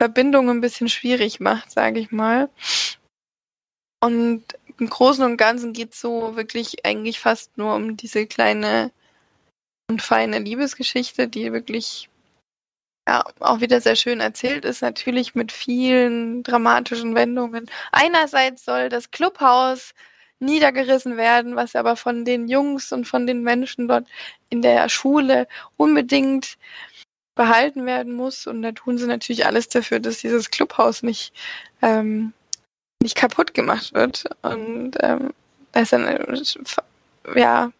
Verbindung ein bisschen schwierig macht, sage ich mal. Und im Großen und Ganzen geht es so wirklich eigentlich fast nur um diese kleine und feine Liebesgeschichte, die wirklich ja, auch wieder sehr schön erzählt ist, natürlich mit vielen dramatischen Wendungen. Einerseits soll das Clubhaus niedergerissen werden, was aber von den Jungs und von den Menschen dort in der Schule unbedingt behalten werden muss. Und da tun sie natürlich alles dafür, dass dieses Clubhaus nicht, ähm, nicht kaputt gemacht wird. Und ähm, da ist dann, ja,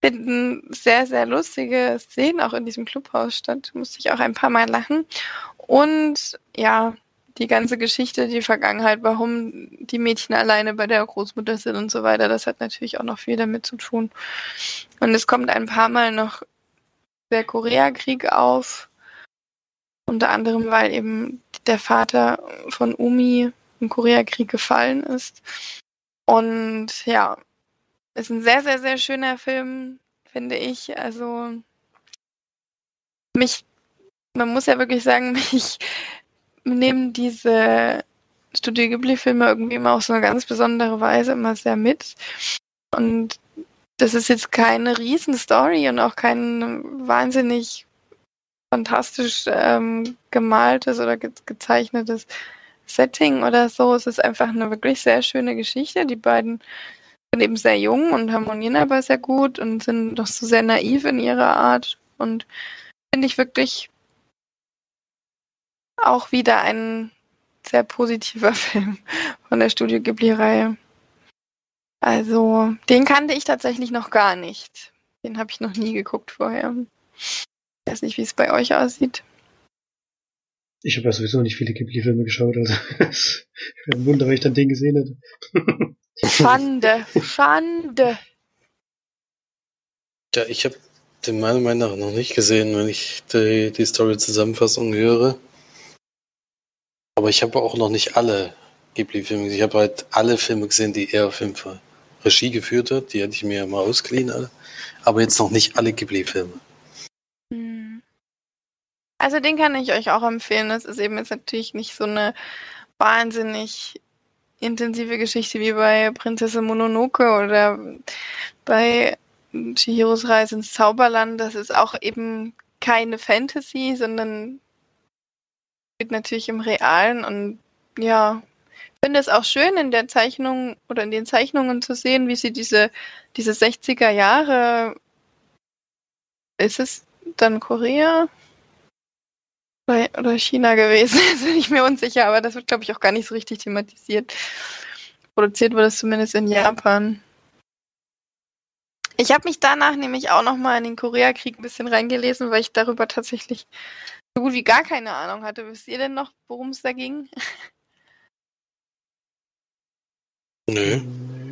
finden sehr, sehr lustige Szenen auch in diesem Clubhaus statt. Musste ich auch ein paar Mal lachen. Und ja, die ganze Geschichte, die Vergangenheit, warum die Mädchen alleine bei der Großmutter sind und so weiter, das hat natürlich auch noch viel damit zu tun. Und es kommt ein paar Mal noch der Koreakrieg auf. Unter anderem, weil eben der Vater von Umi im Koreakrieg gefallen ist. Und ja, ist ein sehr, sehr, sehr schöner Film, finde ich. Also mich, man muss ja wirklich sagen, <laughs> mich nehmen diese Studio Ghibli-Filme irgendwie immer auf so eine ganz besondere Weise immer sehr mit. Und das ist jetzt keine Riesenstory und auch kein wahnsinnig fantastisch ähm, gemaltes oder ge gezeichnetes Setting oder so. Es ist einfach eine wirklich sehr schöne Geschichte. Die beiden sind eben sehr jung und harmonieren aber sehr gut und sind doch so sehr naiv in ihrer Art. Und finde ich wirklich auch wieder ein sehr positiver <laughs> Film von der Studio Ghibli-Reihe. Also, den kannte ich tatsächlich noch gar nicht. Den habe ich noch nie geguckt vorher. Ich weiß nicht, wie es bei euch aussieht. Ich habe ja sowieso nicht viele Ghibli-Filme geschaut, also es <laughs> wäre ein Wunder, wenn ich dann den gesehen hätte. Schande, Schande. Ja, ich habe den meiner Meinung nach noch nicht gesehen, wenn ich die, die Story-Zusammenfassung höre. Aber ich habe auch noch nicht alle Ghibli-Filme gesehen. Ich habe halt alle Filme gesehen, die er auf jeden Fall Regie geführt hat. Die hätte ich mir mal ausgeliehen, alle. Aber jetzt noch nicht alle Ghibli-Filme. Hm. Also den kann ich euch auch empfehlen. Das ist eben jetzt natürlich nicht so eine wahnsinnig intensive Geschichte wie bei Prinzessin Mononoke oder bei Chihiros Reise ins Zauberland. Das ist auch eben keine Fantasy, sondern spielt natürlich im Realen und ja, finde es auch schön in der Zeichnung oder in den Zeichnungen zu sehen, wie sie diese, diese 60er Jahre, ist es dann Korea? oder China gewesen. <laughs> Jetzt bin ich mir unsicher, aber das wird, glaube ich, auch gar nicht so richtig thematisiert. Produziert wurde es zumindest in Japan. Ich habe mich danach nämlich auch nochmal in den Koreakrieg ein bisschen reingelesen, weil ich darüber tatsächlich so gut wie gar keine Ahnung hatte. Wisst ihr denn noch, worum es da ging? Nö.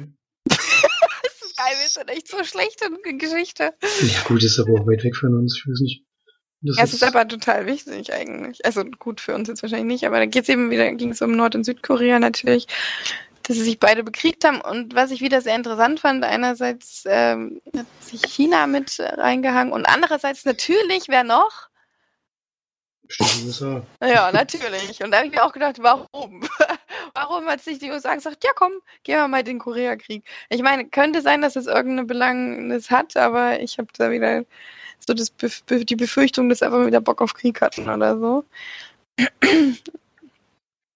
<laughs> das ist geil, wir sind echt so schlecht in Geschichte. Ja, gut, ist aber auch weit weg von uns. Ich weiß nicht. Das ja, es ist, aber total wichtig eigentlich. Also gut für uns jetzt wahrscheinlich nicht, aber da geht es eben wieder, ging es um Nord- und Südkorea natürlich, dass sie sich beide bekriegt haben. Und was ich wieder sehr interessant fand, einerseits ähm, hat sich China mit reingehangen und andererseits natürlich, wer noch? Ja, natürlich. Und da habe ich mir auch gedacht, warum? <laughs> warum hat sich die USA gesagt, ja komm, gehen wir mal den Koreakrieg. Ich meine, könnte sein, dass es irgendeine Belangnis hat, aber ich habe da wieder so das die Befürchtung, dass einfach wieder Bock auf Krieg hatten oder so. <clears throat>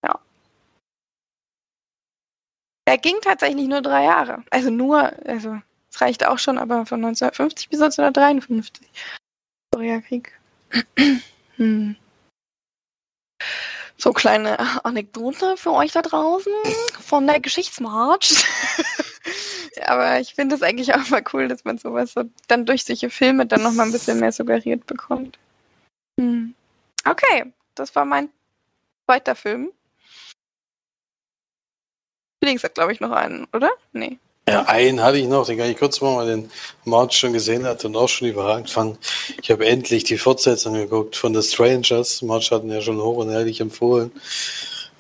ja. Er ging tatsächlich nur drei Jahre. Also nur, also es reicht auch schon, aber von 1950 bis 1953. Koreakrieg. <clears throat> hm. So kleine Anekdote für euch da draußen von der Geschichtsmarch. <laughs> Aber ich finde es eigentlich auch mal cool, dass man sowas so dann durch solche Filme dann nochmal ein bisschen mehr suggeriert bekommt. Hm. Okay, das war mein zweiter Film. Felix hat, glaube ich, noch einen, oder? Nee. Ja, einen hatte ich noch, den kann ich kurz machen, weil den March schon gesehen hat und auch schon überragend fand. Ich habe endlich die Fortsetzung geguckt von The Strangers. March hat ihn ja schon hoch und herrlich empfohlen,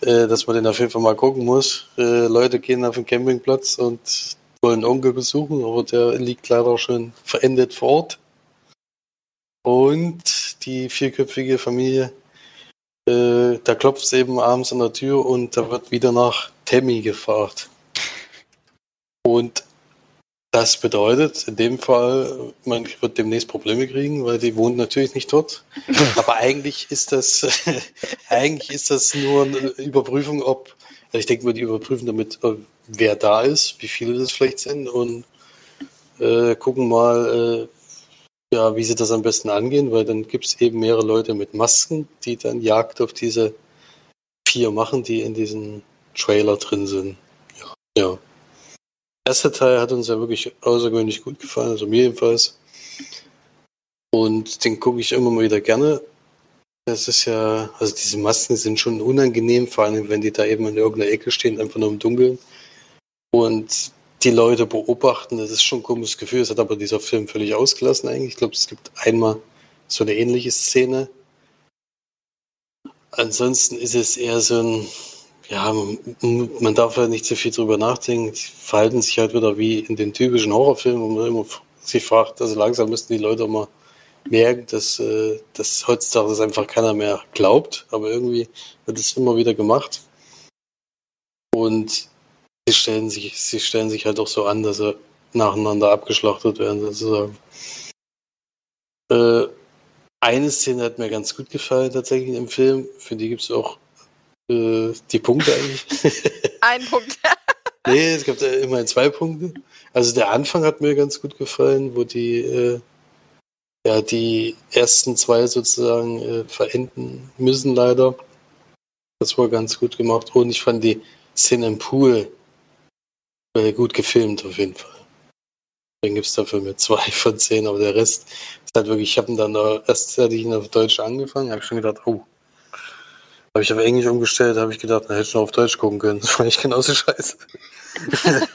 äh, dass man den auf jeden Fall mal gucken muss. Äh, Leute gehen auf den Campingplatz und wollen Onkel besuchen, aber der liegt leider schon verendet vor Ort. Und die vierköpfige Familie. Äh, da klopft es eben abends an der Tür und da wird wieder nach Tammy gefragt. Und das bedeutet in dem Fall, man wird demnächst Probleme kriegen, weil die wohnt natürlich nicht dort. <laughs> Aber eigentlich ist das, <laughs> eigentlich ist das nur eine Überprüfung, ob, ich denke mal, die überprüfen damit, äh, wer da ist, wie viele das vielleicht sind und äh, gucken mal, äh, ja, wie sie das am besten angehen, weil dann gibt es eben mehrere Leute mit Masken, die dann Jagd auf diese vier machen, die in diesem Trailer drin sind. Ja. ja erste Teil hat uns ja wirklich außergewöhnlich gut gefallen, also mir jedenfalls. Und den gucke ich immer mal wieder gerne. Das ist ja, also diese Masken sind schon unangenehm, vor allem wenn die da eben in irgendeiner Ecke stehen, einfach nur im Dunkeln. Und die Leute beobachten, das ist schon ein komisches Gefühl. Das hat aber dieser Film völlig ausgelassen eigentlich. Ich glaube, es gibt einmal so eine ähnliche Szene. Ansonsten ist es eher so ein, ja, man darf halt nicht so viel drüber nachdenken. Die verhalten sich halt wieder wie in den typischen Horrorfilmen, wo man immer sich fragt, also langsam müssten die Leute mal merken, dass, äh, dass heutzutage das einfach keiner mehr glaubt, aber irgendwie wird es immer wieder gemacht. Und sie stellen sich, sie stellen sich halt auch so an, dass sie nacheinander abgeschlachtet werden, sozusagen. Äh, eine Szene hat mir ganz gut gefallen, tatsächlich im Film. Für die gibt es auch äh, die Punkte eigentlich. <laughs> Ein Punkt. <laughs> nee, es gab immerhin zwei Punkte. Also der Anfang hat mir ganz gut gefallen, wo die äh, ja die ersten zwei sozusagen äh, verenden müssen leider. Das war ganz gut gemacht. Und ich fand die Szene im Pool äh, gut gefilmt auf jeden Fall. Dann gibt es dafür mir zwei von zehn, aber der Rest ist halt wirklich, ich habe ihn dann erst hatte ich ihn auf Deutsch angefangen, habe ich schon gedacht, oh, habe ich auf Englisch umgestellt, habe ich gedacht, na, hätte ich noch auf Deutsch gucken können. <laughs> Das fand ich genauso scheiße. <laughs>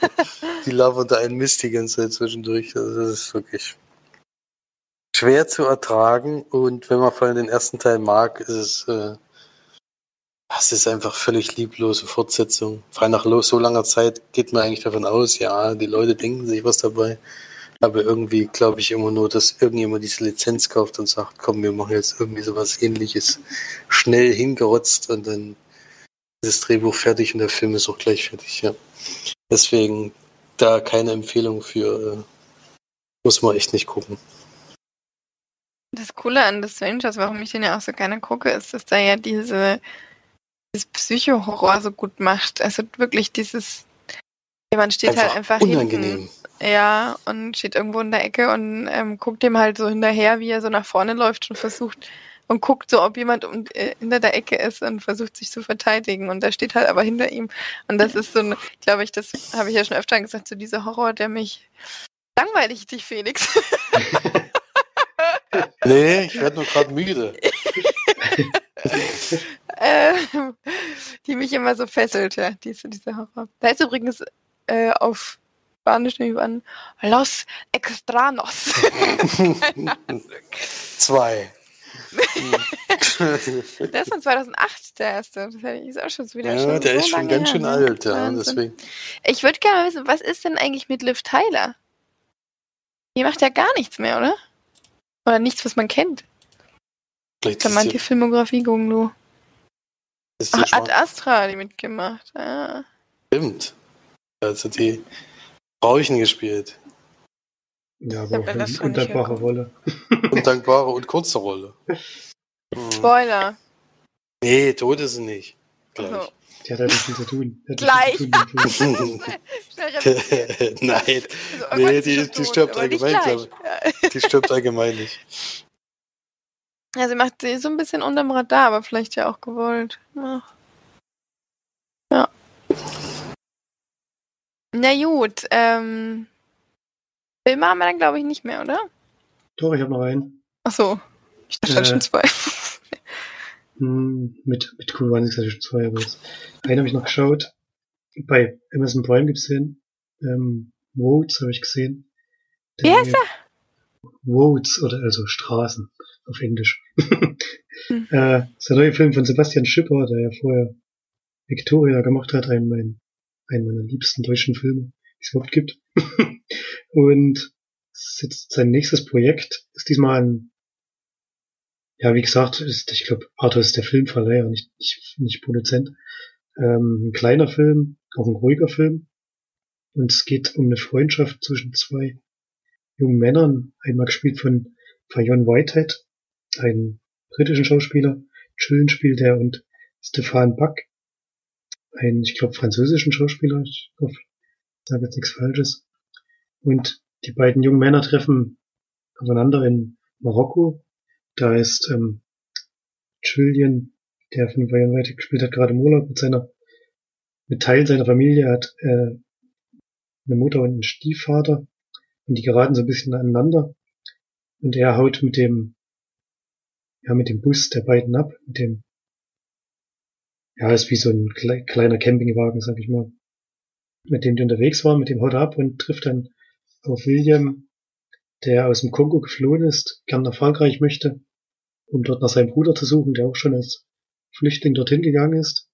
die labern da einen Mist die ganze Zeit zwischendurch. Also das ist wirklich schwer zu ertragen. Und wenn man vor allem den ersten Teil mag, ist es, äh, es ist einfach völlig lieblose Fortsetzung. Vor allem nach so langer Zeit geht man eigentlich davon aus, ja, die Leute denken sich was dabei. Aber irgendwie glaube ich immer nur, dass irgendjemand diese Lizenz kauft und sagt, komm, wir machen jetzt irgendwie sowas ähnliches schnell hingerotzt und dann ist das Drehbuch fertig und der Film ist auch gleich fertig, ja. Deswegen da keine Empfehlung für, äh, muss man echt nicht gucken. Das Coole an The Strangers, warum ich den ja auch so gerne gucke, ist, dass da ja diese dieses Psycho-Horror so gut macht. Also wirklich dieses, jemand steht einfach halt einfach unangenehm. hinten ja, und steht irgendwo in der Ecke und ähm, guckt ihm halt so hinterher, wie er so nach vorne läuft und versucht und guckt so, ob jemand um, äh, hinter der Ecke ist und versucht sich zu verteidigen. Und der steht halt aber hinter ihm. Und das ist so ein, glaube ich, das habe ich ja schon öfter gesagt, so dieser Horror, der mich langweilig dich, Felix. <laughs> nee, ich werde nur gerade müde. <laughs> äh, die mich immer so fesselt, ja, diese, dieser Horror. Da ist übrigens äh, auf Spanisch nehme ich an. Los Extranos. <laughs> Zwei. <laughs> der ist von 2008, der erste. Das ist auch schon wieder ja, schon der so ist schon ganz schön her, alt, ja. Deswegen. Ich würde gerne wissen, was ist denn eigentlich mit Liv Tyler? Die macht ja gar nichts mehr, oder? Oder nichts, was man kennt. Vielleicht Kann man die Filmografie gucken, du. Ach, Ad Astra hat die mitgemacht. Ah. Stimmt. Also die Frauchen gespielt. Ja, aber auch eine undankbare Rolle. Undankbare und kurze Rolle. Hm. Spoiler. Nee, tot ist sie nicht. Gleich. Also. Die hat halt nicht viel zu tun. Gleich. <laughs> <laughs> Nein. Also nee, die, die stirbt allgemein, glaube ich. Die stirbt allgemein nicht. Ja, sie macht sie so ein bisschen unterm Radar, aber vielleicht ja auch gewollt. Ja. ja. Na gut, ähm, Filme haben wir dann glaube ich nicht mehr, oder? Doch, ich habe noch einen. Ach so, ich dachte äh, schon zwei. <laughs> Hm, mit, mit Cool Runnings hatte ich schon zwei, aber jetzt, einen habe ich noch geschaut. Bei Amazon Prime gibt's den. Ähm, Roads habe ich gesehen. Wie heißt er? Roads, oder also Straßen auf Englisch. hm. <laughs> äh, das ist der neue Film von Sebastian Schipper, der ja vorher Victoria gemacht hat, ein mein einen meiner liebsten deutschen Filme, die es überhaupt gibt. <laughs> und jetzt sein nächstes Projekt ist diesmal ein ja, wie gesagt, ist, ich glaube, Arthur ist der Filmverleiher, nicht, nicht, nicht Produzent. Ähm, ein kleiner Film, auch ein ruhiger Film. Und es geht um eine Freundschaft zwischen zwei jungen Männern, einmal gespielt von Fayon Whitehead, einen britischen Schauspieler, Chillen spielt er und Stefan Buck, einen, ich glaube, französischen Schauspieler, ich hoffe, ich sage jetzt nichts Falsches. Und die beiden jungen Männer treffen aufeinander in Marokko. Da ist ähm, Julian, der von Fayon Whitehead gespielt hat, gerade im Urlaub mit seiner, mit Teilen seiner Familie, hat äh, eine Mutter und einen Stiefvater und die geraten so ein bisschen aneinander. Und er haut mit dem, ja, mit dem Bus der beiden ab, mit dem, ja, ist wie so ein kleiner Campingwagen, sag ich mal, mit dem die unterwegs waren, mit dem haut ab und trifft dann auf William, der aus dem Kongo geflohen ist, gern nach Frankreich möchte, um dort nach seinem Bruder zu suchen, der auch schon als Flüchtling dorthin gegangen ist.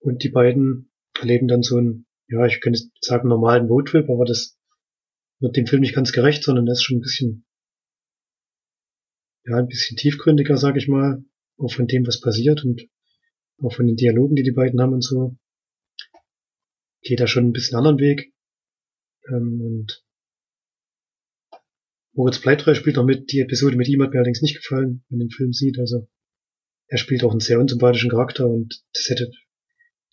Und die beiden erleben dann so ein, ja, ich könnte sagen normalen Roadtrip, aber das wird dem Film nicht ganz gerecht, sondern er ist schon ein bisschen, ja, ein bisschen tiefgründiger, sag ich mal, auch von dem, was passiert und auch von den Dialogen, die die beiden haben und so. Geht da schon ein bisschen anderen Weg. Ähm, und Moritz Bleibtreu spielt noch mit. Die Episode mit ihm hat mir allerdings nicht gefallen, wenn man den Film sieht. Also er spielt auch einen sehr unsympathischen Charakter und das hätte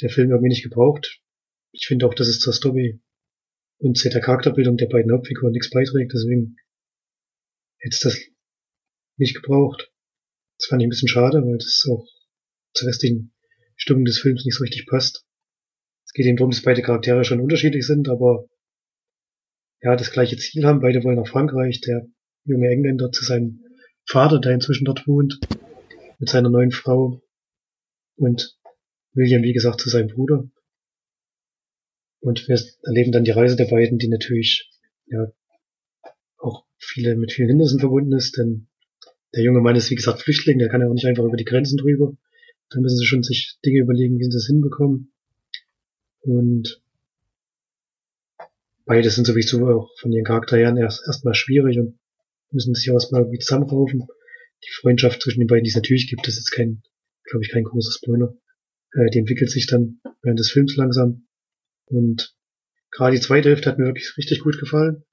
der Film irgendwie nicht gebraucht. Ich finde auch, dass es zur Story und zu der Charakterbildung der beiden Hauptfiguren nichts beiträgt, deswegen hätte es das nicht gebraucht. Das fand ich ein bisschen schade, weil das auch zur restlichen Stimmung des Films nicht so richtig passt. Es geht eben darum, dass beide Charaktere schon unterschiedlich sind, aber ja, das gleiche Ziel haben. Beide wollen nach Frankreich. Der junge Engländer zu seinem Vater, der inzwischen dort wohnt, mit seiner neuen Frau und William, wie gesagt, zu seinem Bruder. Und wir erleben dann die Reise der beiden, die natürlich ja auch viele mit vielen Hindernissen verbunden ist, denn der junge Mann ist wie gesagt Flüchtling, der kann ja auch nicht einfach über die Grenzen drüber. Da müssen sie schon sich Dinge überlegen, wie sie das hinbekommen. Und beide sind sowieso auch von ihren Charakteren erst erstmal schwierig und müssen sich auch erstmal irgendwie zusammenraufen. Die Freundschaft zwischen den beiden, die es natürlich gibt, das ist kein, glaube ich, kein großer Spoiler. Äh, die entwickelt sich dann während des Films langsam. Und gerade die zweite Hälfte hat mir wirklich richtig gut gefallen.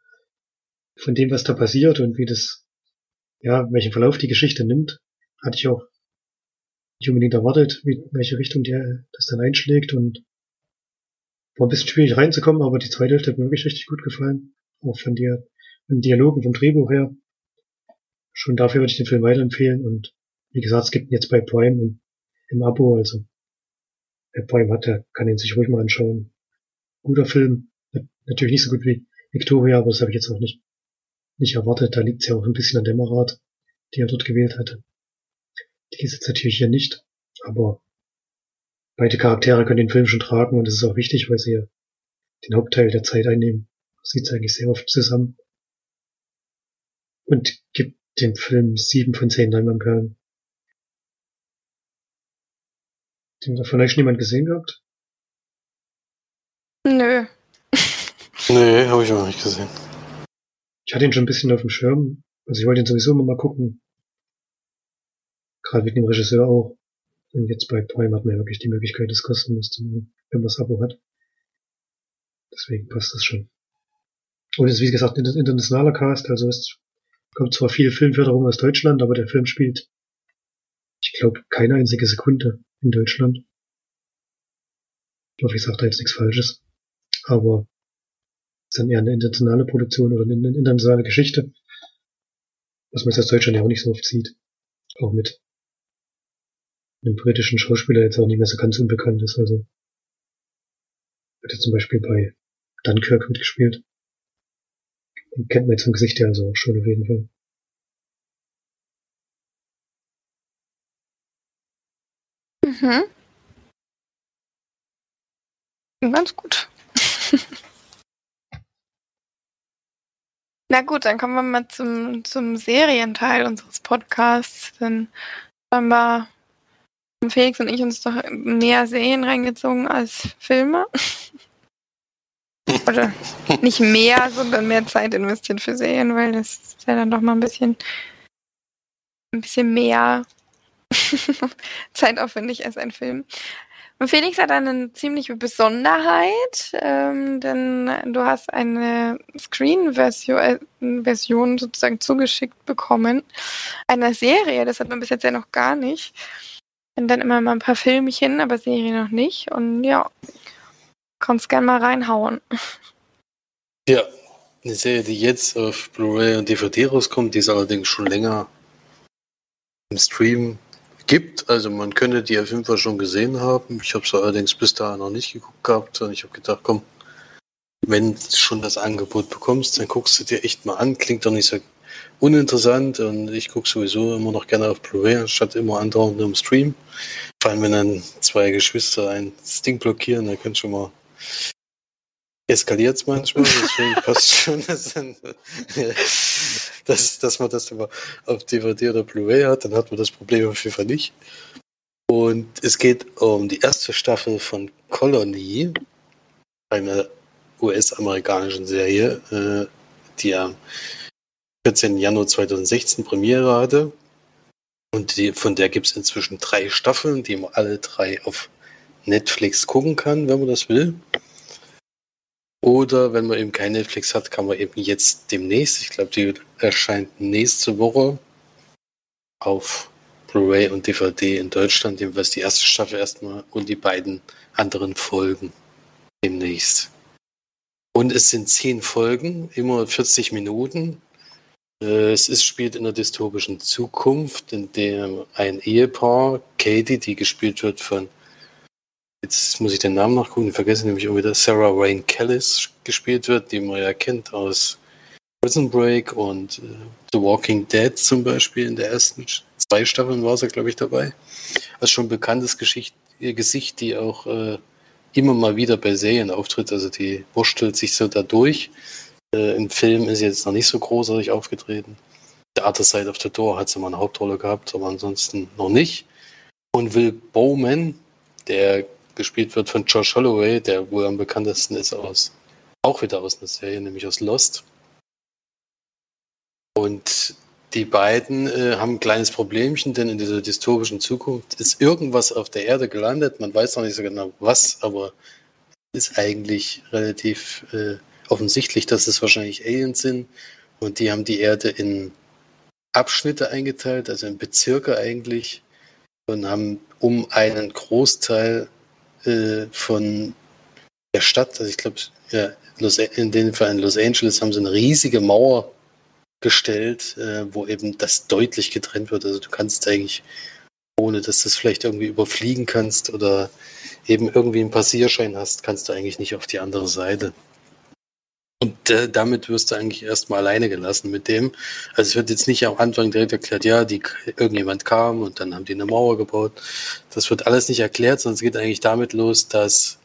Von dem, was da passiert und wie das, ja, welchen Verlauf die Geschichte nimmt, hatte ich auch nicht unbedingt erwartet, wie, welche Richtung der das dann einschlägt und war ein bisschen schwierig reinzukommen, aber die zweite Hälfte hat mir wirklich richtig gut gefallen. Auch von dir, von den Dialogen, vom Drehbuch her. Schon dafür würde ich den Film weiterempfehlen und wie gesagt, es gibt ihn jetzt bei Prime im, im Abo, also wer Prime hat, der kann ihn sich ruhig mal anschauen guter Film. Natürlich nicht so gut wie Victoria, aber das habe ich jetzt auch nicht, nicht erwartet. Da liegt es ja auch ein bisschen an Dämmerrad, die er dort gewählt hatte. Die ist jetzt natürlich hier nicht, aber beide Charaktere können den Film schon tragen und das ist auch wichtig, weil sie ja den Hauptteil der Zeit einnehmen. Sieht es eigentlich sehr oft zusammen. Und gibt dem Film sieben von zehn Leinwandperlen. Den hat von euch niemand gesehen gehabt? Nö. <laughs> nee, habe ich auch nicht gesehen. Ich hatte ihn schon ein bisschen auf dem Schirm. Also ich wollte ihn sowieso immer mal gucken. Gerade mit dem Regisseur auch. Und jetzt bei Prime hat man ja wirklich die Möglichkeit, das kostenlos zu machen, wenn man das Abo hat. Deswegen passt das schon. Und es ist wie gesagt ein internationaler Cast, also es kommt zwar viel Filmförderung aus Deutschland, aber der Film spielt, ich glaube, keine einzige Sekunde in Deutschland. Ich hoffe, ich sage da jetzt nichts Falsches aber es ist dann eher eine internationale Produktion oder eine internationale Geschichte, was man jetzt aus Deutschland ja auch nicht so oft sieht. Auch mit einem britischen Schauspieler jetzt auch nicht mehr so ganz unbekannt ist. Also hat er zum Beispiel bei Dunkirk mitgespielt. Den kennt man jetzt vom Gesicht her also auch schon auf jeden Fall. Mhm. Ganz gut. <laughs> Na gut, dann kommen wir mal zum, zum Serienteil unseres Podcasts. Denn scheinbar Felix und ich uns doch mehr Serien reingezogen als Filme. <laughs> Oder nicht mehr, sondern mehr Zeit investiert für Serien, weil das ist ja dann doch mal ein bisschen ein bisschen mehr <laughs> zeitaufwendig als ein Film. Und Felix hat eine ziemliche Besonderheit, ähm, denn du hast eine Screen-Version Version sozusagen zugeschickt bekommen einer Serie. Das hat man bis jetzt ja noch gar nicht. Und dann immer mal ein paar Filmchen, aber Serie noch nicht. Und ja, kannst gerne mal reinhauen. Ja, eine Serie, die jetzt auf Blu-ray und DVD rauskommt, die ist allerdings schon länger im Stream gibt. Also man könnte die auf jeden Fall schon gesehen haben. Ich habe es allerdings bis dahin noch nicht geguckt gehabt und ich habe gedacht, komm, wenn du schon das Angebot bekommst, dann guckst du dir echt mal an. Klingt doch nicht so uninteressant und ich gucke sowieso immer noch gerne auf Blu-ray, anstatt immer andauernd im Stream. Vor allem, wenn dann zwei Geschwister ein Ding blockieren, dann kann schon mal eskaliert es manchmal, deswegen <laughs> passt schon, dass, <laughs> dass, dass man das immer auf DVD oder Blu-ray hat, dann hat man das Problem auf jeden Fall nicht. Und es geht um die erste Staffel von Colony, einer US-amerikanischen Serie, äh, die am 14. Januar 2016 Premiere hatte. Und die, von der gibt es inzwischen drei Staffeln, die man alle drei auf Netflix gucken kann, wenn man das will. Oder wenn man eben kein Netflix hat, kann man eben jetzt demnächst, ich glaube, die erscheint nächste Woche auf Blu-ray und DVD in Deutschland, jedenfalls die erste Staffel erstmal und die beiden anderen Folgen demnächst. Und es sind zehn Folgen, immer 40 Minuten. Äh, es ist, spielt in der dystopischen Zukunft, in der ein Ehepaar, Katie, die gespielt wird von jetzt muss ich den Namen nachgucken, vergesse nämlich auch wieder, Sarah Wayne Callis gespielt wird, die man ja kennt aus Prison Break und äh, The Walking Dead zum Beispiel in der ersten zwei Staffeln war sie, glaube ich, dabei. Als schon bekanntes Geschicht, Gesicht, die auch äh, immer mal wieder bei Serien auftritt, also die wurstelt sich so dadurch. Äh, Im Film ist sie jetzt noch nicht so großartig aufgetreten. The Other Side of the Door hat sie mal eine Hauptrolle gehabt, aber ansonsten noch nicht. Und Will Bowman, der gespielt wird von Josh Holloway, der wohl am bekanntesten ist aus, auch wieder aus einer Serie, nämlich aus Lost. Und die beiden äh, haben ein kleines Problemchen, denn in dieser dystopischen Zukunft ist irgendwas auf der Erde gelandet. Man weiß noch nicht so genau was, aber ist eigentlich relativ äh, offensichtlich, dass es wahrscheinlich Aliens sind. Und die haben die Erde in Abschnitte eingeteilt, also in Bezirke eigentlich, und haben um einen Großteil äh, von der Stadt, also ich glaube, ja, in dem Fall in Los Angeles haben sie eine riesige Mauer gestellt, äh, wo eben das deutlich getrennt wird. Also du kannst eigentlich, ohne dass du es vielleicht irgendwie überfliegen kannst oder eben irgendwie einen Passierschein hast, kannst du eigentlich nicht auf die andere Seite. Und äh, damit wirst du eigentlich erstmal alleine gelassen mit dem. Also es wird jetzt nicht am Anfang direkt erklärt, ja, die, irgendjemand kam und dann haben die eine Mauer gebaut. Das wird alles nicht erklärt, sondern es geht eigentlich damit los, dass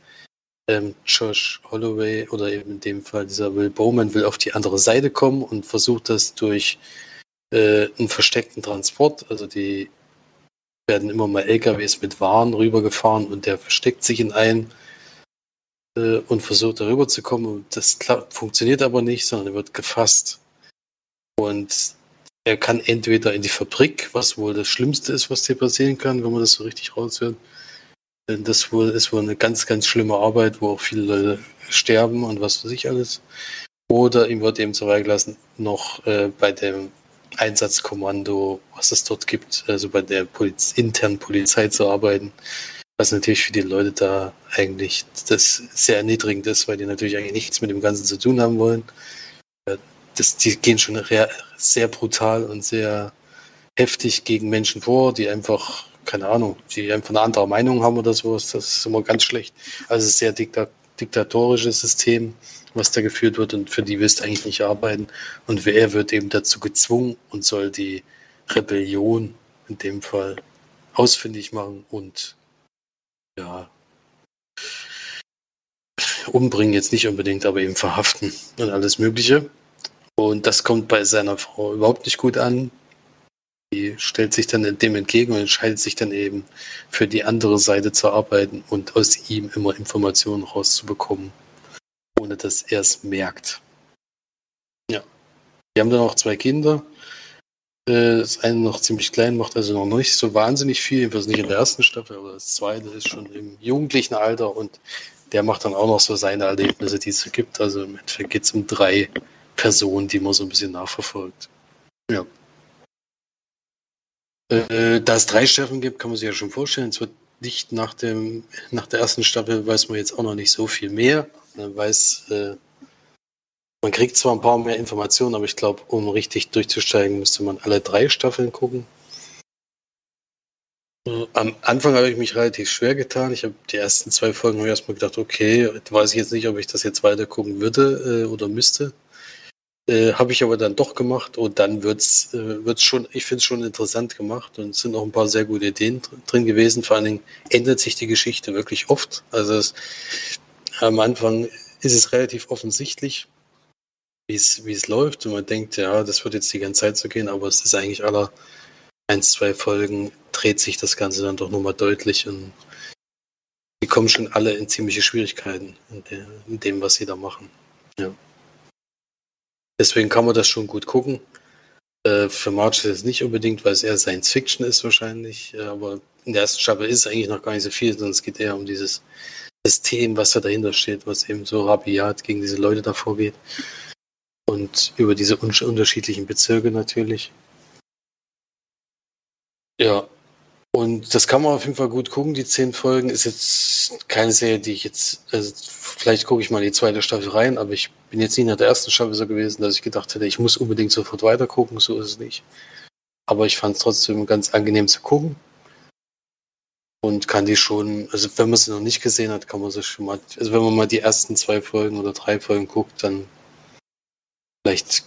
ähm, Josh Holloway oder eben in dem Fall dieser Will Bowman will auf die andere Seite kommen und versucht das durch äh, einen versteckten Transport. Also die werden immer mal LKWs mit Waren rübergefahren und der versteckt sich in einen äh, und versucht darüber zu kommen. Das klappt, funktioniert aber nicht, sondern er wird gefasst. Und er kann entweder in die Fabrik, was wohl das Schlimmste ist, was dir passieren kann, wenn man das so richtig raushört. Denn das wohl, ist wohl eine ganz, ganz schlimme Arbeit, wo auch viele Leute sterben und was weiß ich alles. Oder ihm wird eben so gelassen, noch äh, bei dem Einsatzkommando, was es dort gibt, also bei der Poliz internen Polizei zu arbeiten, was natürlich für die Leute da eigentlich das sehr erniedrigend ist, weil die natürlich eigentlich nichts mit dem Ganzen zu tun haben wollen. Das, die gehen schon sehr brutal und sehr heftig gegen Menschen vor, die einfach, keine Ahnung, die einfach eine andere Meinung haben oder sowas. Das ist immer ganz schlecht. Also sehr dikta diktatorisches System, was da geführt wird und für die willst du eigentlich nicht arbeiten. Und wer wird eben dazu gezwungen und soll die Rebellion in dem Fall ausfindig machen und ja, umbringen jetzt nicht unbedingt, aber eben verhaften und alles Mögliche. Und das kommt bei seiner Frau überhaupt nicht gut an. Die stellt sich dann dem entgegen und entscheidet sich dann eben für die andere Seite zu arbeiten und aus ihm immer Informationen rauszubekommen, ohne dass er es merkt. Ja. Die haben dann auch zwei Kinder. Äh, das eine noch ziemlich klein, macht also noch nicht so wahnsinnig viel, jedenfalls nicht in der ersten Staffel, aber das zweite ist schon im jugendlichen Alter und der macht dann auch noch so seine Erlebnisse, die es so gibt. Also im Endeffekt geht es um drei Personen, die man so ein bisschen nachverfolgt. Ja. Äh, da es drei Staffeln gibt, kann man sich ja schon vorstellen, es wird nicht nach, dem, nach der ersten Staffel, weiß man jetzt auch noch nicht so viel mehr. Man weiß, äh, man kriegt zwar ein paar mehr Informationen, aber ich glaube, um richtig durchzusteigen, müsste man alle drei Staffeln gucken. Am Anfang habe ich mich relativ schwer getan. Ich habe die ersten zwei Folgen habe ich erstmal gedacht, okay, weiß ich jetzt nicht, ob ich das jetzt weiter gucken würde äh, oder müsste. Äh, habe ich aber dann doch gemacht und dann wird's äh, wird's schon, ich finde es schon interessant gemacht und es sind auch ein paar sehr gute Ideen drin gewesen. Vor allen Dingen ändert sich die Geschichte wirklich oft. Also es, am Anfang ist es relativ offensichtlich, wie es, läuft und man denkt, ja, das wird jetzt die ganze Zeit so gehen, aber es ist eigentlich aller ein, zwei Folgen dreht sich das Ganze dann doch nochmal deutlich und die kommen schon alle in ziemliche Schwierigkeiten in, der, in dem, was sie da machen. Ja. Deswegen kann man das schon gut gucken. Äh, für March ist es nicht unbedingt, weil es eher Science Fiction ist wahrscheinlich, äh, aber in der ersten Staffel ist es eigentlich noch gar nicht so viel, sondern es geht eher um dieses System, was da dahinter steht, was eben so rabiat gegen diese Leute da vorgeht. Und über diese un unterschiedlichen Bezirke natürlich. Ja. Und das kann man auf jeden Fall gut gucken. Die zehn Folgen ist jetzt keine Serie, die ich jetzt, also vielleicht gucke ich mal die zweite Staffel rein, aber ich bin jetzt nicht nach der ersten Staffel so gewesen, dass ich gedacht hätte, ich muss unbedingt sofort weiter gucken. So ist es nicht. Aber ich fand es trotzdem ganz angenehm zu gucken. Und kann die schon, also wenn man sie noch nicht gesehen hat, kann man sie schon mal, also wenn man mal die ersten zwei Folgen oder drei Folgen guckt, dann Vielleicht,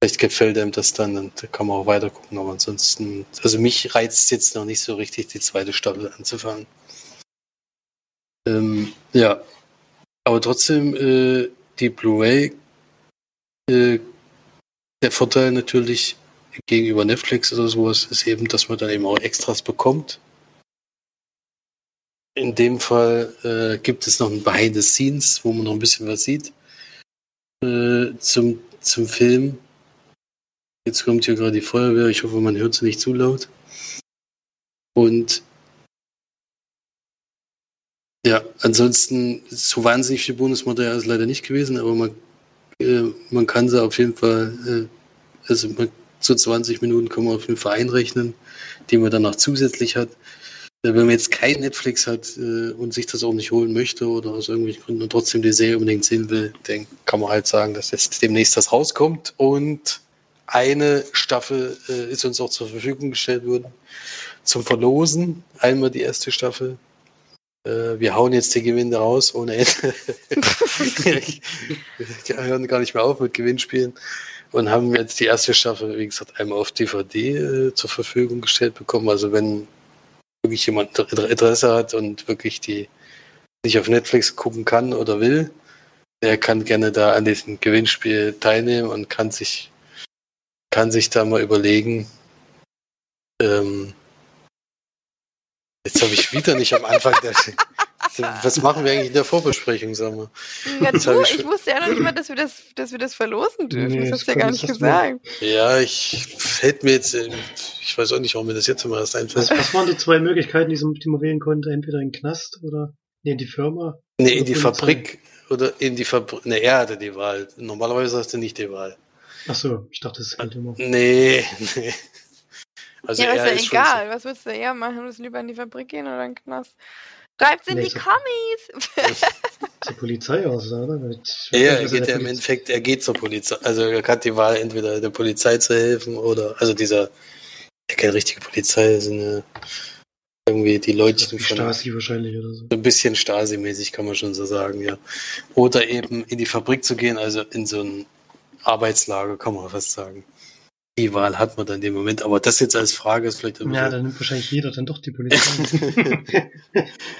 vielleicht gefällt einem das dann und kann man auch weiter gucken, aber ansonsten, also mich reizt jetzt noch nicht so richtig, die zweite Staffel anzufangen. Ähm, ja, aber trotzdem, äh, die Blu-ray, äh, der Vorteil natürlich gegenüber Netflix oder sowas ist eben, dass man dann eben auch Extras bekommt. In dem Fall äh, gibt es noch ein Behind the Scenes, wo man noch ein bisschen was sieht. Äh, zum zum Film. Jetzt kommt hier gerade die Feuerwehr. Ich hoffe, man hört sie nicht zu laut. Und ja, ansonsten so wahnsinnig viel Bonusmaterial ist leider nicht gewesen, aber man, äh, man kann sie auf jeden Fall, äh, also man, so 20 Minuten kann man auf jeden Fall einrechnen, die man dann noch zusätzlich hat. Wenn man jetzt kein Netflix hat äh, und sich das auch nicht holen möchte oder aus irgendwelchen Gründen und trotzdem die Serie unbedingt sehen will, dann kann man halt sagen, dass jetzt demnächst das rauskommt. Und eine Staffel äh, ist uns auch zur Verfügung gestellt worden zum Verlosen. Einmal die erste Staffel. Äh, wir hauen jetzt die Gewinne raus ohne Ende. <laughs> wir hören gar nicht mehr auf mit Gewinnspielen und haben jetzt die erste Staffel, wie gesagt, einmal auf DVD zur Verfügung gestellt bekommen. Also wenn wirklich jemand Interesse hat und wirklich die nicht auf Netflix gucken kann oder will, der kann gerne da an diesem Gewinnspiel teilnehmen und kann sich kann sich da mal überlegen. Ähm, jetzt habe ich wieder nicht am Anfang der <laughs> Was machen wir eigentlich in der Vorbesprechung, sag mal? Ja, du, ich, ich, wusste ja noch nicht mal, dass wir das, dass wir das verlosen dürfen. Nee, das hast du ja gar nicht gesagt. Ja, ich fällt mir jetzt, ich weiß auch nicht, warum mir das jetzt immer erst einfällt. Was, waren die zwei Möglichkeiten, die, man wählen konnte? Entweder in den Knast oder nee, in die Firma? Nee, in die? Fabrik oder in die Fabrik. Nee, er hatte die Wahl. Normalerweise hast du nicht die Wahl. Ach so, ich dachte, das ist immer. Nee, nee. Also ja, ist ja egal. So was würdest du eher machen? Würdest du lieber in die Fabrik gehen oder in den Knast? Schreibt's in nee, die Kommis! <laughs> zur Polizei aus, oder? Ja, er geht ja im Endeffekt, er geht zur Polizei. Also er hat die Wahl, entweder der Polizei zu helfen oder, also dieser, keine richtige Polizei, sind ja irgendwie die Leute von. Stasi wahrscheinlich oder so. Ein bisschen Stasi-mäßig kann man schon so sagen, ja. Oder eben in die Fabrik zu gehen, also in so ein Arbeitslager, kann man fast sagen die Wahl hat man dann in dem Moment. Aber das jetzt als Frage ist vielleicht. Ja, dann nimmt wahrscheinlich jeder dann doch die Polizei.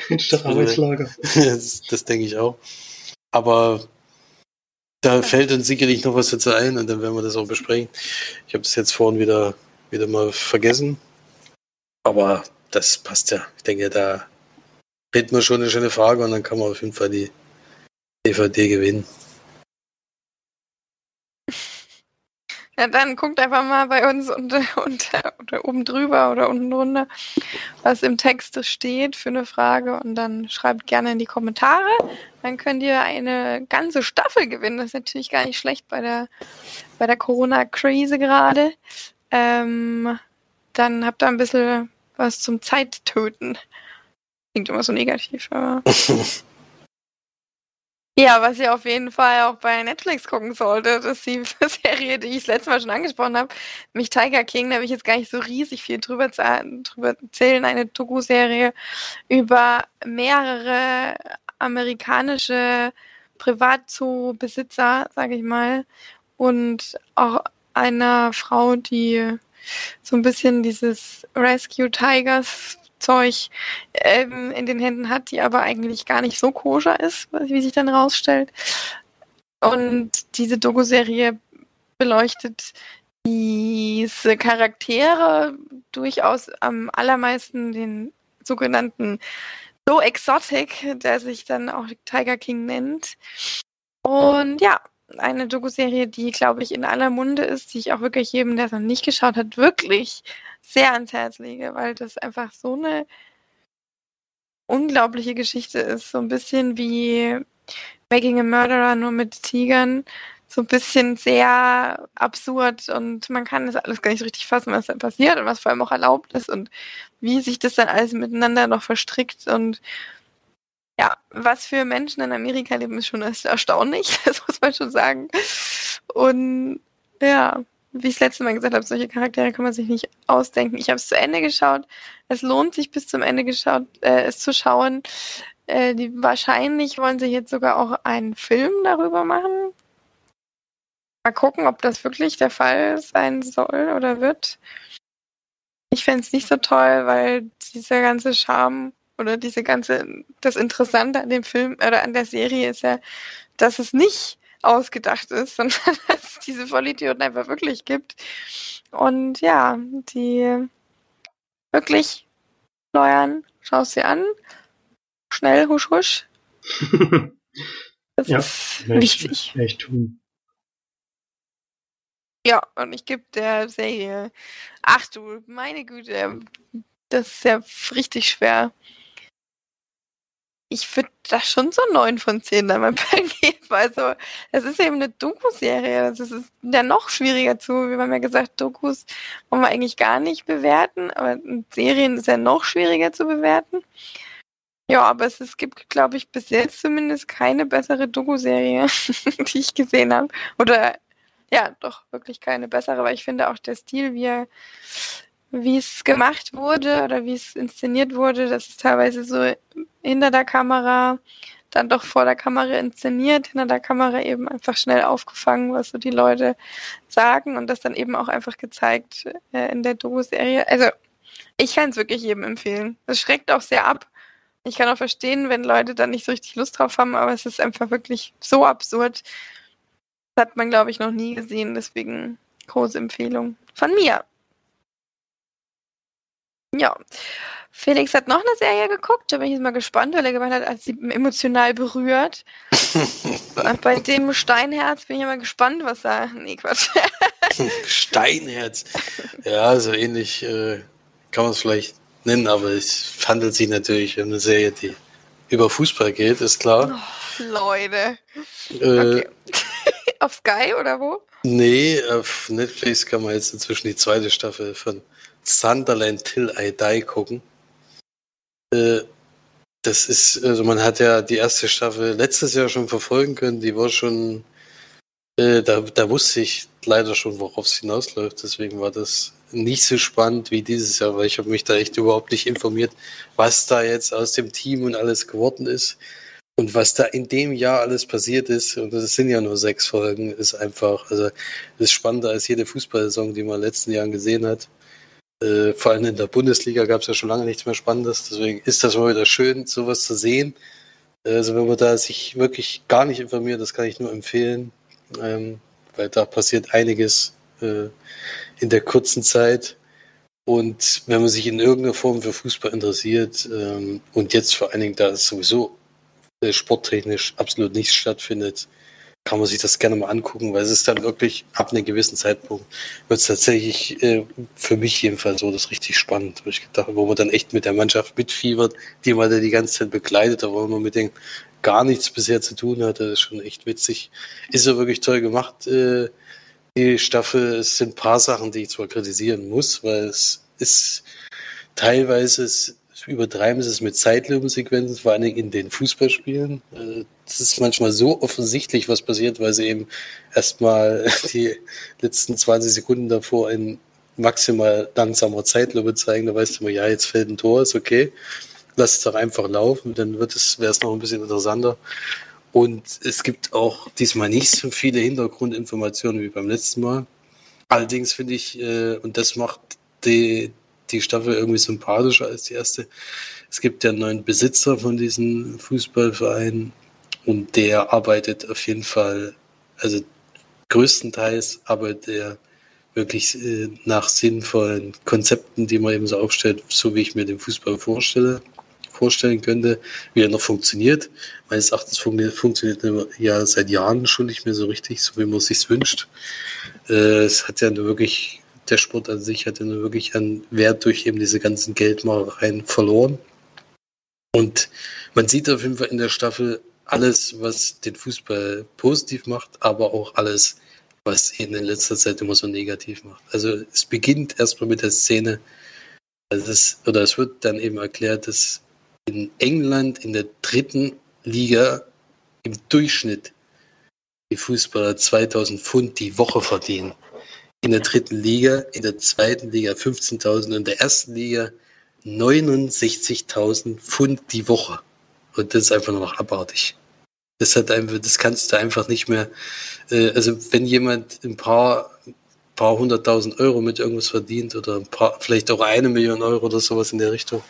<laughs> Statt Arbeitslager. Das, das denke ich auch. Aber da fällt uns sicherlich noch was dazu ein und dann werden wir das auch besprechen. Ich habe das jetzt vorhin wieder, wieder mal vergessen. Aber das passt ja. Ich denke, da hätten wir schon eine schöne Frage und dann kann man auf jeden Fall die DVD gewinnen. Ja, dann guckt einfach mal bei uns unter, <laughs> unter, oder oben drüber oder unten drunter, was im Text steht für eine Frage und dann schreibt gerne in die Kommentare. Dann könnt ihr eine ganze Staffel gewinnen. Das ist natürlich gar nicht schlecht bei der, bei der Corona-Krise gerade. Ähm, dann habt ihr ein bisschen was zum Zeittöten. Klingt immer so negativ, aber. <laughs> Ja, was ihr auf jeden Fall auch bei Netflix gucken solltet, ist die <laughs> Serie, die ich das letzte Mal schon angesprochen habe, nämlich Tiger King. Da habe ich jetzt gar nicht so riesig viel drüber, drüber erzählen. Eine Doku-Serie über mehrere amerikanische Privatzoo-Besitzer, sage ich mal, und auch einer Frau, die so ein bisschen dieses Rescue Tigers Zeug ähm, in den Händen hat, die aber eigentlich gar nicht so koscher ist, wie sich dann rausstellt. Und diese Doku-Serie beleuchtet diese Charaktere durchaus am allermeisten den sogenannten So Exotic, der sich dann auch Tiger King nennt. Und ja, eine Doku-Serie, die, glaube ich, in aller Munde ist, die ich auch wirklich jedem, der es noch nicht geschaut hat, wirklich sehr ans Herz lege, weil das einfach so eine unglaubliche Geschichte ist. So ein bisschen wie Making a Murderer, nur mit Tigern. So ein bisschen sehr absurd und man kann das alles gar nicht richtig fassen, was da passiert und was vor allem auch erlaubt ist und wie sich das dann alles miteinander noch verstrickt und ja, was für Menschen in Amerika leben, ist schon erstaunlich, <laughs> das muss man schon sagen. Und ja, wie ich das letzte Mal gesagt habe, solche Charaktere kann man sich nicht ausdenken. Ich habe es zu Ende geschaut. Es lohnt sich bis zum Ende geschaut, äh, es zu schauen. Äh, die, wahrscheinlich wollen sie jetzt sogar auch einen Film darüber machen. Mal gucken, ob das wirklich der Fall sein soll oder wird. Ich fände es nicht so toll, weil dieser ganze Charme oder diese ganze, das Interessante an dem Film oder an der Serie ist ja, dass es nicht ausgedacht ist, <laughs> sondern dass es diese Vollidioten einfach wirklich gibt. Und ja, die wirklich neuern, schau sie an. Schnell, husch, husch. <laughs> Das ja, ist wichtig. Echt tun. Ja, und ich gebe der Serie, ach du, meine Güte, das ist ja richtig schwer ich würde da schon so 9 von 10 dann mal <laughs> geben. Also, es ist eben eine Doku-Serie. Das ist ja noch schwieriger zu. Wir haben ja gesagt, Dokus wollen wir eigentlich gar nicht bewerten, aber Serien ist ja noch schwieriger zu bewerten. Ja, aber es, es gibt, glaube ich, bis jetzt zumindest keine bessere Doku-Serie, <laughs> die ich gesehen habe. Oder ja, doch wirklich keine bessere, weil ich finde auch der Stil, wie er wie es gemacht wurde oder wie es inszeniert wurde. Das ist teilweise so hinter der Kamera, dann doch vor der Kamera inszeniert, hinter der Kamera eben einfach schnell aufgefangen, was so die Leute sagen und das dann eben auch einfach gezeigt äh, in der Doku-Serie. Also ich kann es wirklich jedem empfehlen. Es schreckt auch sehr ab. Ich kann auch verstehen, wenn Leute dann nicht so richtig Lust drauf haben, aber es ist einfach wirklich so absurd. Das hat man, glaube ich, noch nie gesehen. Deswegen große Empfehlung von mir. Ja. Felix hat noch eine Serie geguckt, da bin ich jetzt mal gespannt, weil er gemeint hat, als sie emotional berührt. <laughs> Bei dem Steinherz bin ich mal gespannt, was da. Nee, Quatsch. <laughs> Steinherz. Ja, so ähnlich äh, kann man es vielleicht nennen, aber es handelt sich natürlich um eine Serie, die über Fußball geht, ist klar. Oh, Leute. Äh, okay. <laughs> auf Sky oder wo? Nee, auf Netflix kann man jetzt inzwischen die zweite Staffel von Sunderland Till I Die gucken. Äh, das ist, also man hat ja die erste Staffel letztes Jahr schon verfolgen können, die war schon, äh, da, da wusste ich leider schon, worauf es hinausläuft, deswegen war das nicht so spannend wie dieses Jahr, weil ich habe mich da echt überhaupt nicht informiert, was da jetzt aus dem Team und alles geworden ist und was da in dem Jahr alles passiert ist. Und das sind ja nur sechs Folgen, ist einfach, also ist spannender als jede Fußballsaison, die man in den letzten Jahren gesehen hat. Äh, vor allem in der Bundesliga gab es ja schon lange nichts mehr Spannendes. Deswegen ist das mal wieder schön, sowas zu sehen. Also wenn man da sich wirklich gar nicht informiert, das kann ich nur empfehlen, ähm, weil da passiert einiges äh, in der kurzen Zeit. Und wenn man sich in irgendeiner Form für Fußball interessiert ähm, und jetzt vor allen Dingen, da es sowieso äh, sporttechnisch absolut nichts stattfindet, kann man sich das gerne mal angucken, weil es ist dann wirklich ab einem gewissen Zeitpunkt wird es tatsächlich äh, für mich jedenfalls so das richtig spannend, wo ich gedacht, wo man dann echt mit der Mannschaft mitfiebert, die man da die ganze Zeit begleitet, aber man mit denen gar nichts bisher zu tun hatte, das ist schon echt witzig. Ist ja wirklich toll gemacht, äh, die Staffel. Es sind ein paar Sachen, die ich zwar kritisieren muss, weil es ist teilweise ist übertreiben sie es mit Zeitlupensequenzen, vor allen Dingen in den Fußballspielen. Es ist manchmal so offensichtlich, was passiert, weil sie eben erstmal <laughs> die letzten 20 Sekunden davor in maximal langsamer Zeitlupe zeigen. Da weißt du immer, ja, jetzt fällt ein Tor, ist okay. Lass es doch einfach laufen, dann wäre es noch ein bisschen interessanter. Und es gibt auch diesmal nicht so viele Hintergrundinformationen wie beim letzten Mal. Allerdings finde ich, äh, und das macht die, die Staffel irgendwie sympathischer als die erste. Es gibt ja einen neuen Besitzer von diesem Fußballverein und der arbeitet auf jeden Fall, also größtenteils arbeitet er wirklich äh, nach sinnvollen Konzepten, die man eben so aufstellt, so wie ich mir den Fußball vorstelle, vorstellen könnte, wie er noch funktioniert. Meines Erachtens funktioniert er ja seit Jahren schon nicht mehr so richtig, so wie man es sich wünscht. Äh, es hat ja wirklich der Sport an sich hat ja nur wirklich an Wert durch eben diese ganzen Geldmachereien verloren. Und man sieht auf jeden Fall in der Staffel alles, was den Fußball positiv macht, aber auch alles, was ihn in letzter Zeit immer so negativ macht. Also es beginnt erstmal mit der Szene, also es, oder es wird dann eben erklärt, dass in England in der dritten Liga im Durchschnitt die Fußballer 2000 Pfund die Woche verdienen in der dritten Liga, in der zweiten Liga 15.000 und in der ersten Liga 69.000 Pfund die Woche. Und das ist einfach nur noch abartig. Das hat einfach, das kannst du einfach nicht mehr, äh, also wenn jemand ein paar, paar hunderttausend Euro mit irgendwas verdient oder ein paar, vielleicht auch eine Million Euro oder sowas in der Richtung,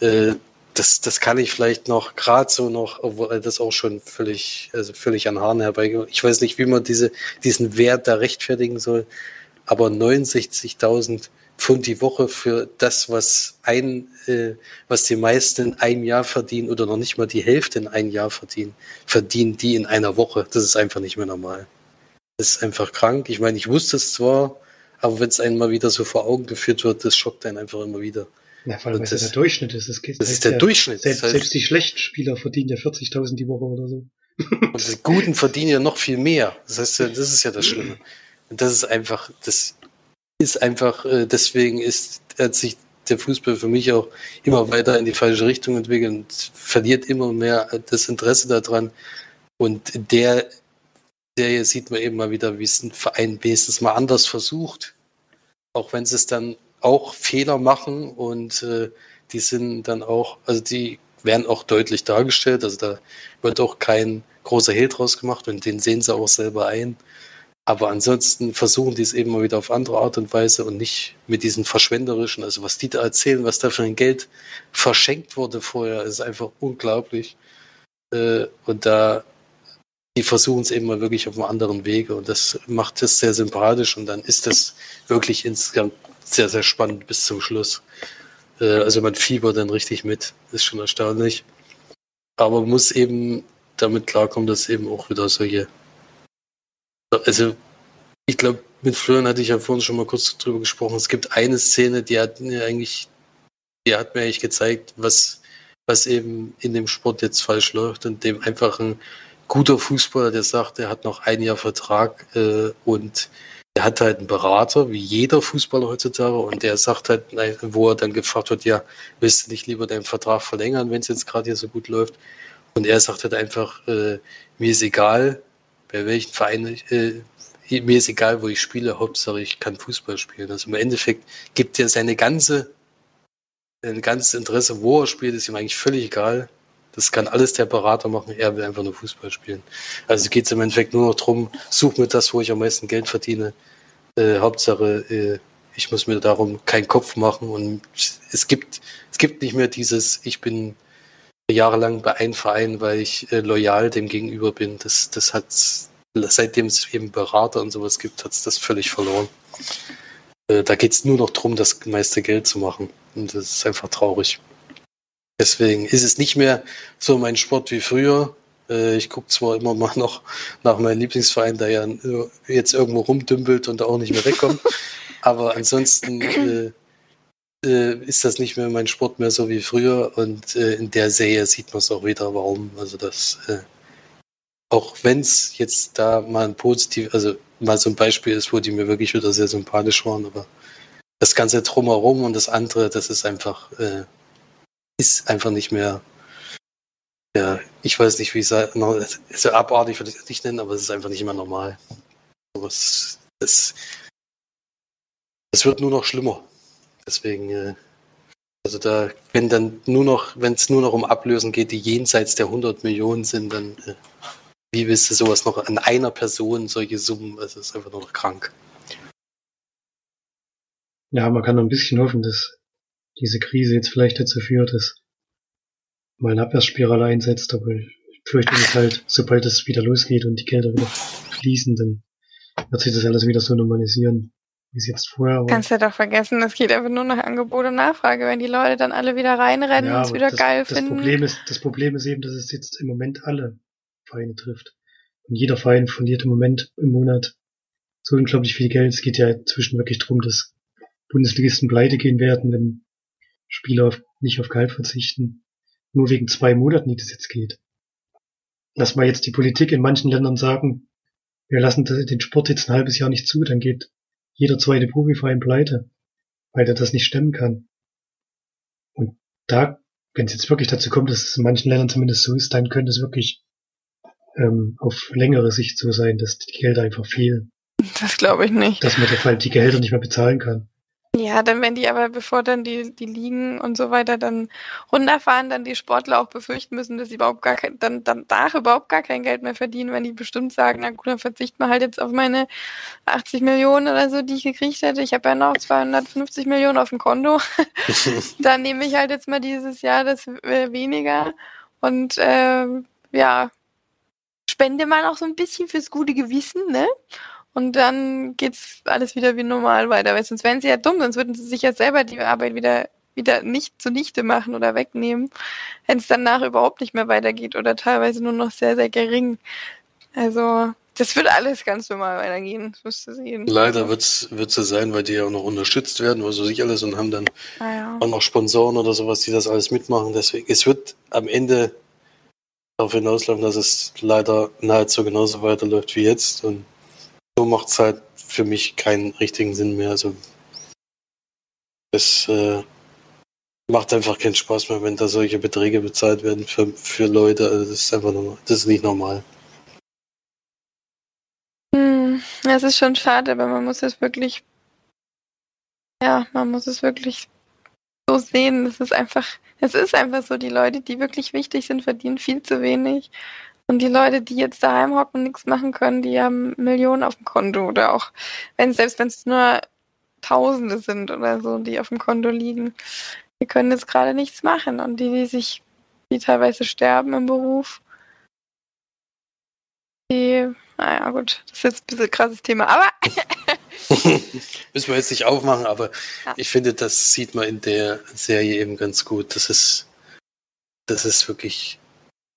äh, das, das kann ich vielleicht noch gerade so noch, obwohl das auch schon völlig, also völlig an Haaren herbeigeht. Ich weiß nicht, wie man diese, diesen Wert da rechtfertigen soll aber 69.000 Pfund die Woche für das, was ein, äh, was die meisten in einem Jahr verdienen oder noch nicht mal die Hälfte in einem Jahr verdienen, verdienen die in einer Woche. Das ist einfach nicht mehr normal. Das ist einfach krank. Ich meine, ich wusste es zwar, aber wenn es einem mal wieder so vor Augen geführt wird, das schockt einen einfach immer wieder. Ja, vor allem, weil es der Durchschnitt ist. Das, das ist der ja, Durchschnitt. Selbst, das heißt, selbst die schlechten Spieler verdienen ja 40.000 die Woche oder so. Und die Guten verdienen ja noch viel mehr. Das heißt, das ist ja das Schlimme. Und das ist einfach, das ist einfach, äh, deswegen ist, hat sich der Fußball für mich auch immer weiter in die falsche Richtung entwickelt und verliert immer mehr das Interesse daran. Und der Serie sieht man eben mal wieder, wie es ein Verein wenigstens mal anders versucht. Auch wenn sie es dann auch Fehler machen und äh, die sind dann auch, also die werden auch deutlich dargestellt. Also da wird auch kein großer Hehl draus gemacht und den sehen sie auch selber ein. Aber ansonsten versuchen die es eben mal wieder auf andere Art und Weise und nicht mit diesen verschwenderischen, also was die da erzählen, was da für ein Geld verschenkt wurde vorher, ist einfach unglaublich. Äh, und da, die versuchen es eben mal wirklich auf einem anderen Wege und das macht es sehr sympathisch und dann ist das wirklich insgesamt sehr, sehr spannend bis zum Schluss. Äh, also man fiebert dann richtig mit, ist schon erstaunlich. Aber man muss eben damit klarkommen, dass eben auch wieder solche also, ich glaube, mit Florian hatte ich ja vorhin schon mal kurz drüber gesprochen. Es gibt eine Szene, die hat mir eigentlich, die hat mir eigentlich gezeigt, was, was eben in dem Sport jetzt falsch läuft und dem einfach ein guter Fußballer, der sagt, er hat noch ein Jahr Vertrag äh, und er hat halt einen Berater, wie jeder Fußballer heutzutage, und der sagt halt, wo er dann gefragt wird, ja, willst du nicht lieber deinen Vertrag verlängern, wenn es jetzt gerade hier so gut läuft? Und er sagt halt einfach, äh, mir ist egal, bei welchen Verein, äh, mir ist egal, wo ich spiele, Hauptsache ich kann Fußball spielen. Also im Endeffekt gibt er seine ganze, sein ganzes Interesse, wo er spielt, ist ihm eigentlich völlig egal. Das kann alles der Berater machen, er will einfach nur Fußball spielen. Also geht es im Endeffekt nur noch darum, such mir das, wo ich am meisten Geld verdiene. Äh, Hauptsache, äh, ich muss mir darum keinen Kopf machen und es gibt, es gibt nicht mehr dieses, ich bin jahrelang bei einem Verein, weil ich äh, loyal dem gegenüber bin. Das, das hat seitdem es eben Berater und sowas gibt, hat es das völlig verloren. Äh, da geht es nur noch darum, das meiste Geld zu machen. Und das ist einfach traurig. Deswegen ist es nicht mehr so mein Sport wie früher. Äh, ich gucke zwar immer mal noch nach meinem Lieblingsverein, der ja jetzt irgendwo rumdümpelt und da auch nicht mehr wegkommt, <laughs> aber ansonsten äh, ist das nicht mehr mein Sport mehr so wie früher und äh, in der Serie sieht man es auch wieder, warum. Also das, äh, auch wenn es jetzt da mal ein positiv, also mal so ein Beispiel ist, wo die mir wirklich wieder sehr sympathisch waren, aber das Ganze drumherum und das andere, das ist einfach, äh, ist einfach nicht mehr, ja, ich weiß nicht, wie ich es so abartig würde ich es nicht nennen, aber es ist einfach nicht mehr normal. Das, das, das wird nur noch schlimmer. Deswegen, äh, also da, wenn dann nur noch, wenn es nur noch um Ablösen geht, die jenseits der 100 Millionen sind, dann äh, wie willst du sowas noch an einer Person, solche Summen, also ist einfach nur noch krank. Ja, man kann noch ein bisschen hoffen, dass diese Krise jetzt vielleicht dazu führt, dass mal eine Abwärtsspirale einsetzt, aber ich fürchte es halt, sobald es wieder losgeht und die Gelder wieder fließen, dann wird sich das alles wieder so normalisieren wie es jetzt vorher. Kannst ja doch vergessen, es geht einfach nur nach Angebot und Nachfrage, wenn die Leute dann alle wieder reinrennen ja, und es wieder das, geil das finden. Problem ist, das Problem ist eben, dass es jetzt im Moment alle Vereine trifft. Und jeder Verein verliert im Moment im Monat so unglaublich viel Geld. Es geht ja inzwischen wirklich darum, dass Bundesligisten pleite gehen werden, wenn Spieler auf, nicht auf Gehalt verzichten. Nur wegen zwei Monaten, die das jetzt geht. Lass mal jetzt die Politik in manchen Ländern sagen, wir lassen den Sport jetzt ein halbes Jahr nicht zu, dann geht jeder zweite Profiverein pleite, weil er das nicht stemmen kann. Und da, wenn es jetzt wirklich dazu kommt, dass es in manchen Ländern zumindest so ist, dann könnte es wirklich ähm, auf längere Sicht so sein, dass die Gelder einfach fehlen. Das glaube ich nicht. Dass man vor die Gehälter nicht mehr bezahlen kann. Ja, dann wenn die aber, bevor dann die, die Ligen und so weiter dann runterfahren, dann die Sportler auch befürchten müssen, dass sie überhaupt gar kein, dann, dann danach überhaupt gar kein Geld mehr verdienen, wenn die bestimmt sagen, na gut, dann verzichten wir halt jetzt auf meine 80 Millionen oder so, die ich gekriegt hätte. Ich habe ja noch 250 Millionen auf dem Konto. <laughs> dann nehme ich halt jetzt mal dieses Jahr das äh, weniger und äh, ja, spende mal auch so ein bisschen fürs gute Gewissen, ne? Und dann geht's alles wieder wie normal weiter. Weil sonst wären sie ja dumm, sonst würden sie sich ja selber die Arbeit wieder, wieder nicht zunichte machen oder wegnehmen, wenn es danach überhaupt nicht mehr weitergeht oder teilweise nur noch sehr, sehr gering. Also, das wird alles ganz normal weitergehen, das wirst du sehen. Leider wird es so sein, weil die ja auch noch unterstützt werden, was weiß ich alles, und haben dann ah, ja. auch noch Sponsoren oder sowas, die das alles mitmachen. Deswegen, es wird am Ende darauf hinauslaufen, dass es leider nahezu genauso weiterläuft wie jetzt. Und so macht es halt für mich keinen richtigen Sinn mehr. Also es äh, macht einfach keinen Spaß mehr, wenn da solche Beträge bezahlt werden für, für Leute. Also das ist einfach normal. Das ist nicht normal. Hm, es ist schon schade, aber man muss es wirklich, ja, man muss es wirklich so sehen. Es ist einfach, es ist einfach so, die Leute, die wirklich wichtig sind, verdienen viel zu wenig. Und die Leute, die jetzt daheim hocken und nichts machen können, die haben Millionen auf dem Konto oder auch, wenn selbst wenn es nur Tausende sind oder so, die auf dem Konto liegen, die können jetzt gerade nichts machen. Und die, die sich, die teilweise sterben im Beruf, die, naja gut, das ist jetzt ein bisschen ein krasses Thema, aber <laughs> Müssen wir jetzt nicht aufmachen, aber ja. ich finde, das sieht man in der Serie eben ganz gut. Das ist, das ist wirklich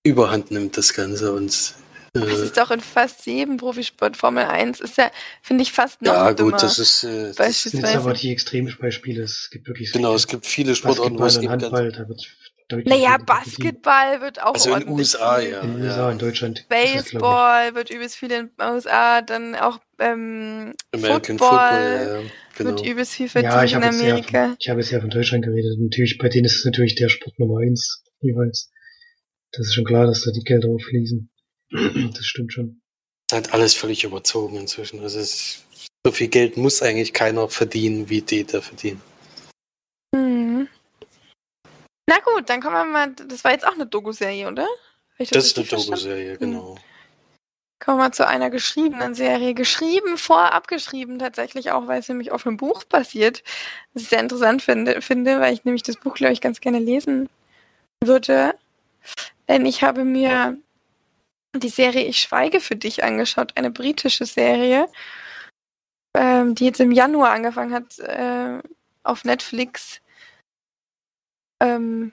überhand nimmt, das Ganze. Und, äh, das ist doch in fast jedem Profisport. Formel 1 ist ja, finde ich, fast noch Ja, gut, das ist. Äh, das sind jetzt aber die Extrembeispiele. Es gibt wirklich. Genau, es gibt viele Sportarten, wo es gibt. Handball, da wird naja, Basketball wird auch also in USA, ja. In den USA, in Deutschland. Baseball das, wird übelst viel in den USA, dann auch ähm, American Football, Football ja, genau. wird übelst viel verdient ja, in Amerika. Von, ich habe jetzt ja von Deutschland geredet. Natürlich, bei denen ist es natürlich der Sport Nummer eins jeweils. Das ist schon klar, dass da die Gelder auffließen. <clears throat> das stimmt schon. Das hat alles völlig überzogen inzwischen. Also es, so viel Geld muss eigentlich keiner verdienen, wie die da verdienen. Hm. Na gut, dann kommen wir mal. Das war jetzt auch eine Doku-Serie, oder? Das, das ist eine Doku-Serie, hm. genau. Kommen wir zu einer geschriebenen Serie. Geschrieben, vorab geschrieben tatsächlich auch, weil es nämlich auf einem Buch basiert. Was ich sehr interessant finde, finde weil ich nämlich das Buch, glaube ich, ganz gerne lesen würde. Denn ich habe mir die Serie Ich schweige für dich angeschaut, eine britische Serie, ähm, die jetzt im Januar angefangen hat äh, auf Netflix ähm,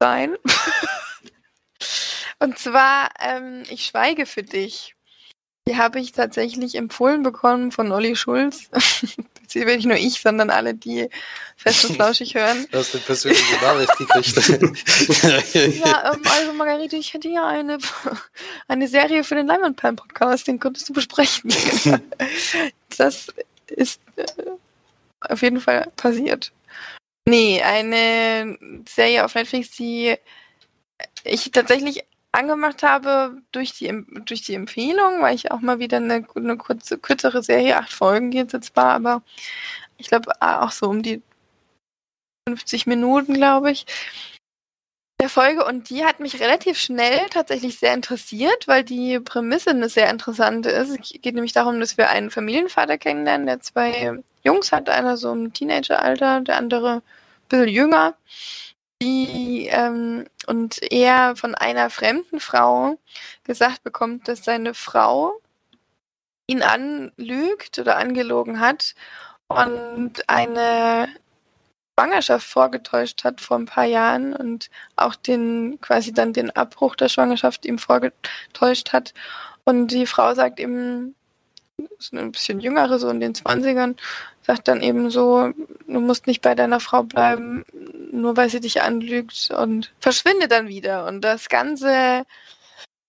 sein. <laughs> Und zwar, ähm, ich schweige für dich. Die habe ich tatsächlich empfohlen bekommen von Olli Schulz. <laughs> Will nicht nur ich, sondern alle, die fest und flauschig hören. Du hast eine persönliche Nachricht gekriegt. <laughs> ja, ähm, also Margarete, ich hätte ja eine, <laughs> eine Serie für den Leinwandperlen-Podcast, den könntest du besprechen. <laughs> das ist äh, auf jeden Fall passiert. Nee, eine Serie auf Netflix, die ich tatsächlich angemacht habe durch die, durch die Empfehlung, weil ich auch mal wieder eine, eine kurze, kürzere Serie, acht Folgen geht jetzt zwar, aber ich glaube auch so um die 50 Minuten, glaube ich, der Folge. Und die hat mich relativ schnell tatsächlich sehr interessiert, weil die Prämisse eine sehr interessante ist. Es geht nämlich darum, dass wir einen Familienvater kennenlernen, der zwei Jungs hat, einer so im Teenageralter, der andere ein bisschen jünger die ähm, und er von einer fremden Frau gesagt bekommt, dass seine Frau ihn anlügt oder angelogen hat und eine Schwangerschaft vorgetäuscht hat vor ein paar Jahren und auch den quasi dann den Abbruch der Schwangerschaft ihm vorgetäuscht hat. Und die Frau sagt ihm, ist ein bisschen jüngere, so in den 20ern, sagt dann eben so, du musst nicht bei deiner Frau bleiben, nur weil sie dich anlügt und verschwindet dann wieder. Und das Ganze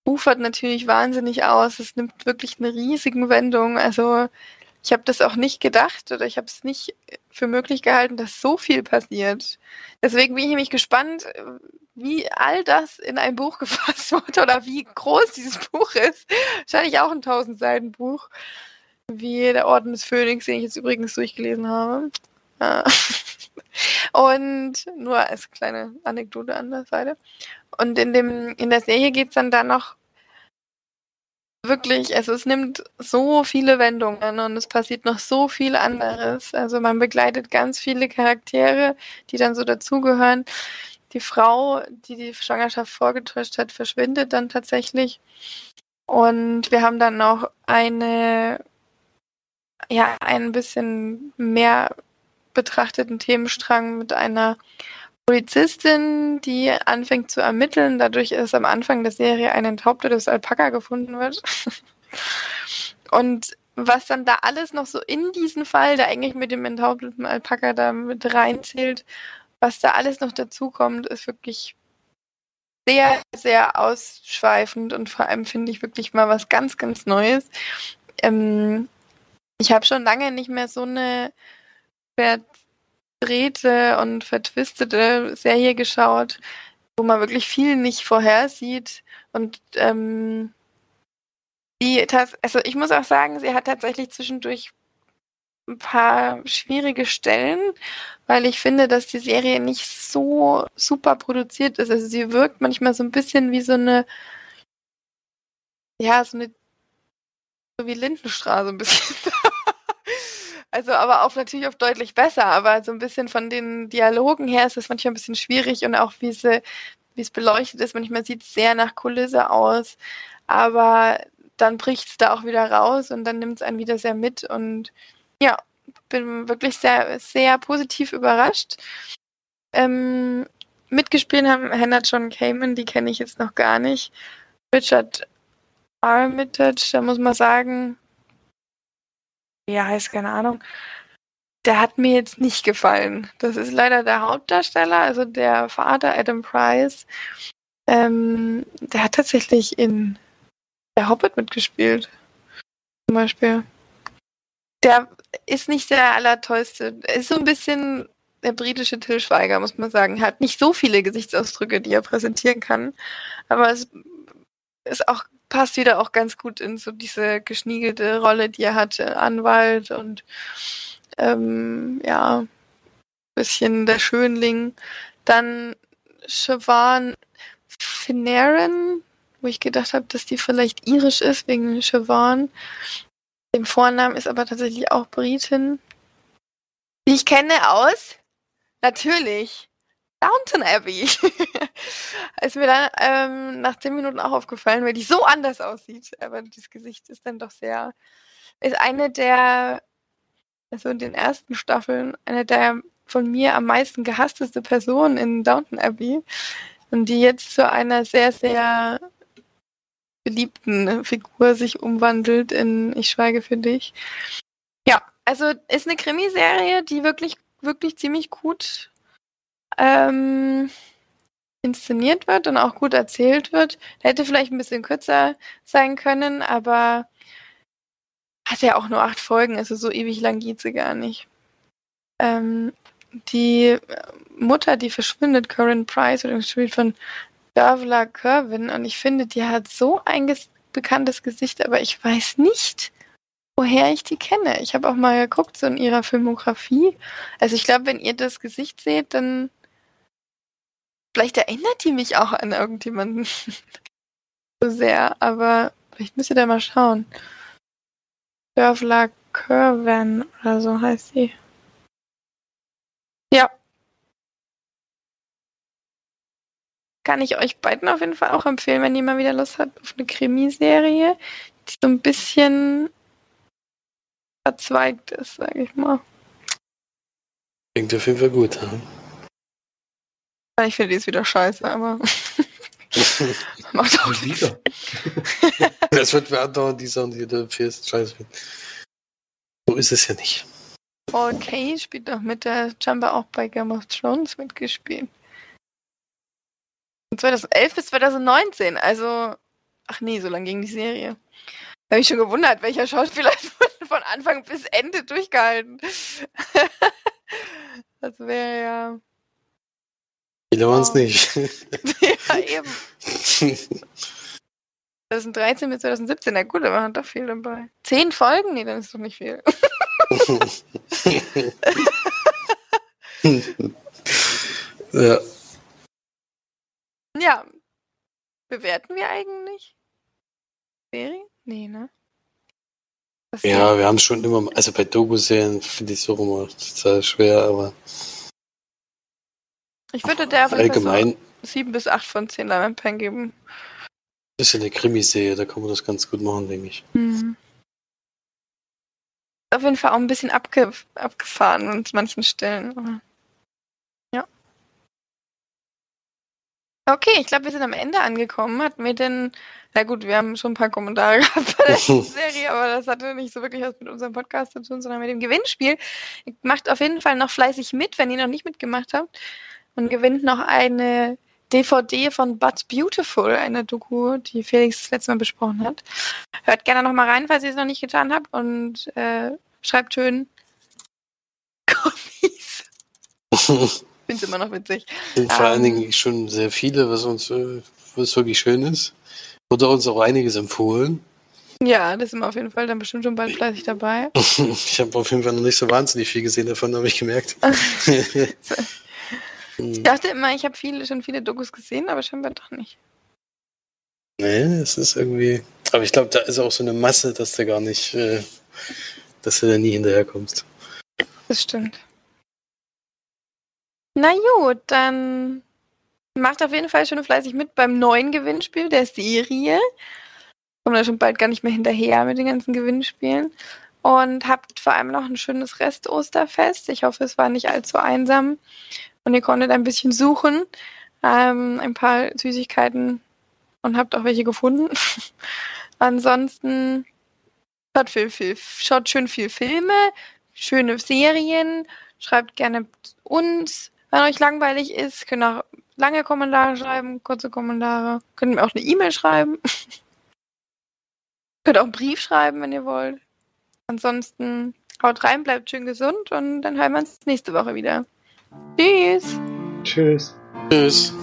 ufert natürlich wahnsinnig aus. Es nimmt wirklich eine riesige Wendung. Also ich habe das auch nicht gedacht oder ich habe es nicht für möglich gehalten, dass so viel passiert. Deswegen bin ich nämlich gespannt, wie all das in ein Buch <laughs> gefasst wurde oder wie groß dieses Buch ist. Wahrscheinlich auch ein 1000 Seiten Buch, wie der Orden des Phönix, den ich jetzt übrigens durchgelesen habe. Ah. <laughs> Und nur als kleine Anekdote an der Seite. Und in dem in der Serie geht es dann da noch wirklich, also es nimmt so viele Wendungen und es passiert noch so viel anderes. Also man begleitet ganz viele Charaktere, die dann so dazugehören. Die Frau, die die Schwangerschaft vorgetäuscht hat, verschwindet dann tatsächlich. Und wir haben dann noch eine, ja, ein bisschen mehr betrachteten Themenstrang mit einer Polizistin, die anfängt zu ermitteln. Dadurch ist am Anfang der Serie ein enthauptetes Alpaka gefunden wird. <laughs> Und was dann da alles noch so in diesen Fall, der eigentlich mit dem enthaupteten Alpaka da mit reinzählt, was da alles noch dazukommt, ist wirklich sehr, sehr ausschweifend und vor allem finde ich wirklich mal was ganz, ganz Neues. Ähm, ich habe schon lange nicht mehr so eine verdrehte und vertwistete Serie geschaut, wo man wirklich viel nicht vorhersieht und ähm, die, also ich muss auch sagen, sie hat tatsächlich zwischendurch ein paar schwierige Stellen, weil ich finde, dass die Serie nicht so super produziert ist. Also sie wirkt manchmal so ein bisschen wie so eine, ja, so eine, so wie Lindenstraße ein bisschen. <laughs> also aber auch natürlich auf deutlich besser, aber so ein bisschen von den Dialogen her ist es manchmal ein bisschen schwierig und auch wie sie, wie es beleuchtet ist, manchmal sieht es sehr nach Kulisse aus, aber dann bricht es da auch wieder raus und dann nimmt es einen wieder sehr mit und ja, bin wirklich sehr, sehr positiv überrascht. Ähm, mitgespielt haben Hannah John Kamen, die kenne ich jetzt noch gar nicht. Richard Armitage, da muss man sagen, ja, heißt keine Ahnung. Der hat mir jetzt nicht gefallen. Das ist leider der Hauptdarsteller, also der Vater Adam Price. Ähm, der hat tatsächlich in Der Hobbit mitgespielt. Zum Beispiel. Der ist nicht der allertollste. Er ist so ein bisschen der britische Till muss man sagen. Hat nicht so viele Gesichtsausdrücke, die er präsentieren kann. Aber es ist auch, passt wieder auch ganz gut in so diese geschniegelte Rolle, die er hatte. Anwalt und ähm, ja, bisschen der Schönling. Dann Siobhan Finneran, wo ich gedacht habe, dass die vielleicht irisch ist, wegen Siobhan. Dem Vornamen ist aber tatsächlich auch Britin. Die ich kenne aus, natürlich, Downton Abbey. <laughs> ist mir dann ähm, nach zehn Minuten auch aufgefallen, weil die so anders aussieht. Aber das Gesicht ist dann doch sehr, ist eine der, also in den ersten Staffeln, eine der von mir am meisten gehassteste Personen in Downton Abbey. Und die jetzt zu einer sehr, sehr beliebten Figur sich umwandelt in Ich schweige für dich. Ja, also ist eine Krimiserie, die wirklich, wirklich ziemlich gut ähm, inszeniert wird und auch gut erzählt wird. Hätte vielleicht ein bisschen kürzer sein können, aber hat ja auch nur acht Folgen, also so ewig lang geht sie gar nicht. Ähm, die Mutter, die verschwindet, Corinne Price, oder gespielt von Davla Kervin, und ich finde, die hat so ein bekanntes Gesicht, aber ich weiß nicht, woher ich die kenne. Ich habe auch mal geguckt, so in ihrer Filmografie. Also ich glaube, wenn ihr das Gesicht seht, dann vielleicht erinnert die mich auch an irgendjemanden <laughs> so sehr, aber vielleicht müsst ihr da mal schauen. Dörfler Kervan oder so heißt sie. Ja. Kann ich euch beiden auf jeden Fall auch empfehlen, wenn ihr mal wieder Lust habt auf eine Krimiserie, die so ein bisschen verzweigt ist, sag ich mal. Klingt auf jeden Fall gut, ja. Ich finde, die ist wieder scheiße, aber. <laughs> Macht auch wieder. <laughs> das wird mir andauernd dieser und jeder Fest scheiße. So ist es ja nicht. Paul Kay spielt doch mit, der scheinbar auch bei Game of Thrones mitgespielt. Von 2011 bis 2019, also. Ach nee, so lange ging die Serie. Da habe ich schon gewundert, welcher Schauspieler <laughs> von Anfang bis Ende durchgehalten. <laughs> das wäre ja. Viele waren es nicht. <laughs> ja, eben. 2013 bis 2017, na gut, da waren doch viel dabei. Zehn Folgen? Nee, dann ist doch nicht viel. ja. Ja. Bewerten wir eigentlich? Serie? Nee, ne? Was ja, wir haben schon immer, also bei Doku-Serien finde ich es auch immer total schwer, aber. Ich würde der allgemein so 7 bis 8 von 10 Lemon geben. Das ist ja eine Krimiserie, da kann man das ganz gut machen, denke ich. Mhm. Auf jeden Fall auch ein bisschen abge abgefahren an manchen Stellen. Okay, ich glaube, wir sind am Ende angekommen. Hatten wir denn, na gut, wir haben schon ein paar Kommentare <laughs> gehabt bei der <laughs> Serie, aber das hatte nicht so wirklich was mit unserem Podcast zu tun, sondern mit dem Gewinnspiel. Macht auf jeden Fall noch fleißig mit, wenn ihr noch nicht mitgemacht habt. Und gewinnt noch eine DVD von But Beautiful, eine Doku, die Felix das letzte Mal besprochen hat. Hört gerne noch mal rein, falls ihr es noch nicht getan habt und äh, schreibt schön Kommis. <laughs> Finde es immer noch witzig. Sind vor um, allen ähm, Dingen schon sehr viele, was uns äh, was wirklich schön ist. Wurde uns auch einiges empfohlen. Ja, das sind wir auf jeden Fall dann bestimmt schon bald fleißig dabei. <laughs> ich habe auf jeden Fall noch nicht so wahnsinnig viel gesehen davon, habe ich gemerkt. <laughs> <laughs> Ich dachte immer, ich habe viele, schon viele Dokus gesehen, aber scheinbar doch nicht. Nee, es ist irgendwie. Aber ich glaube, da ist auch so eine Masse, dass du gar nicht, äh, dass du da nie hinterherkommst. Das stimmt. Na gut, dann macht auf jeden Fall schon fleißig mit beim neuen Gewinnspiel der Serie. Kommen da schon bald gar nicht mehr hinterher mit den ganzen Gewinnspielen. Und habt vor allem noch ein schönes Rest-Osterfest. Ich hoffe, es war nicht allzu einsam und ihr konntet ein bisschen suchen, ähm, ein paar Süßigkeiten und habt auch welche gefunden. <laughs> Ansonsten schaut, viel, viel, schaut schön viel Filme, schöne Serien, schreibt gerne uns, wenn euch langweilig ist, könnt auch lange Kommentare schreiben, kurze Kommentare, könnt mir auch eine E-Mail schreiben. <laughs> könnt auch einen Brief schreiben, wenn ihr wollt. Ansonsten haut rein, bleibt schön gesund und dann hören wir uns nächste Woche wieder. Tschüss. Tschüss. Tschüss.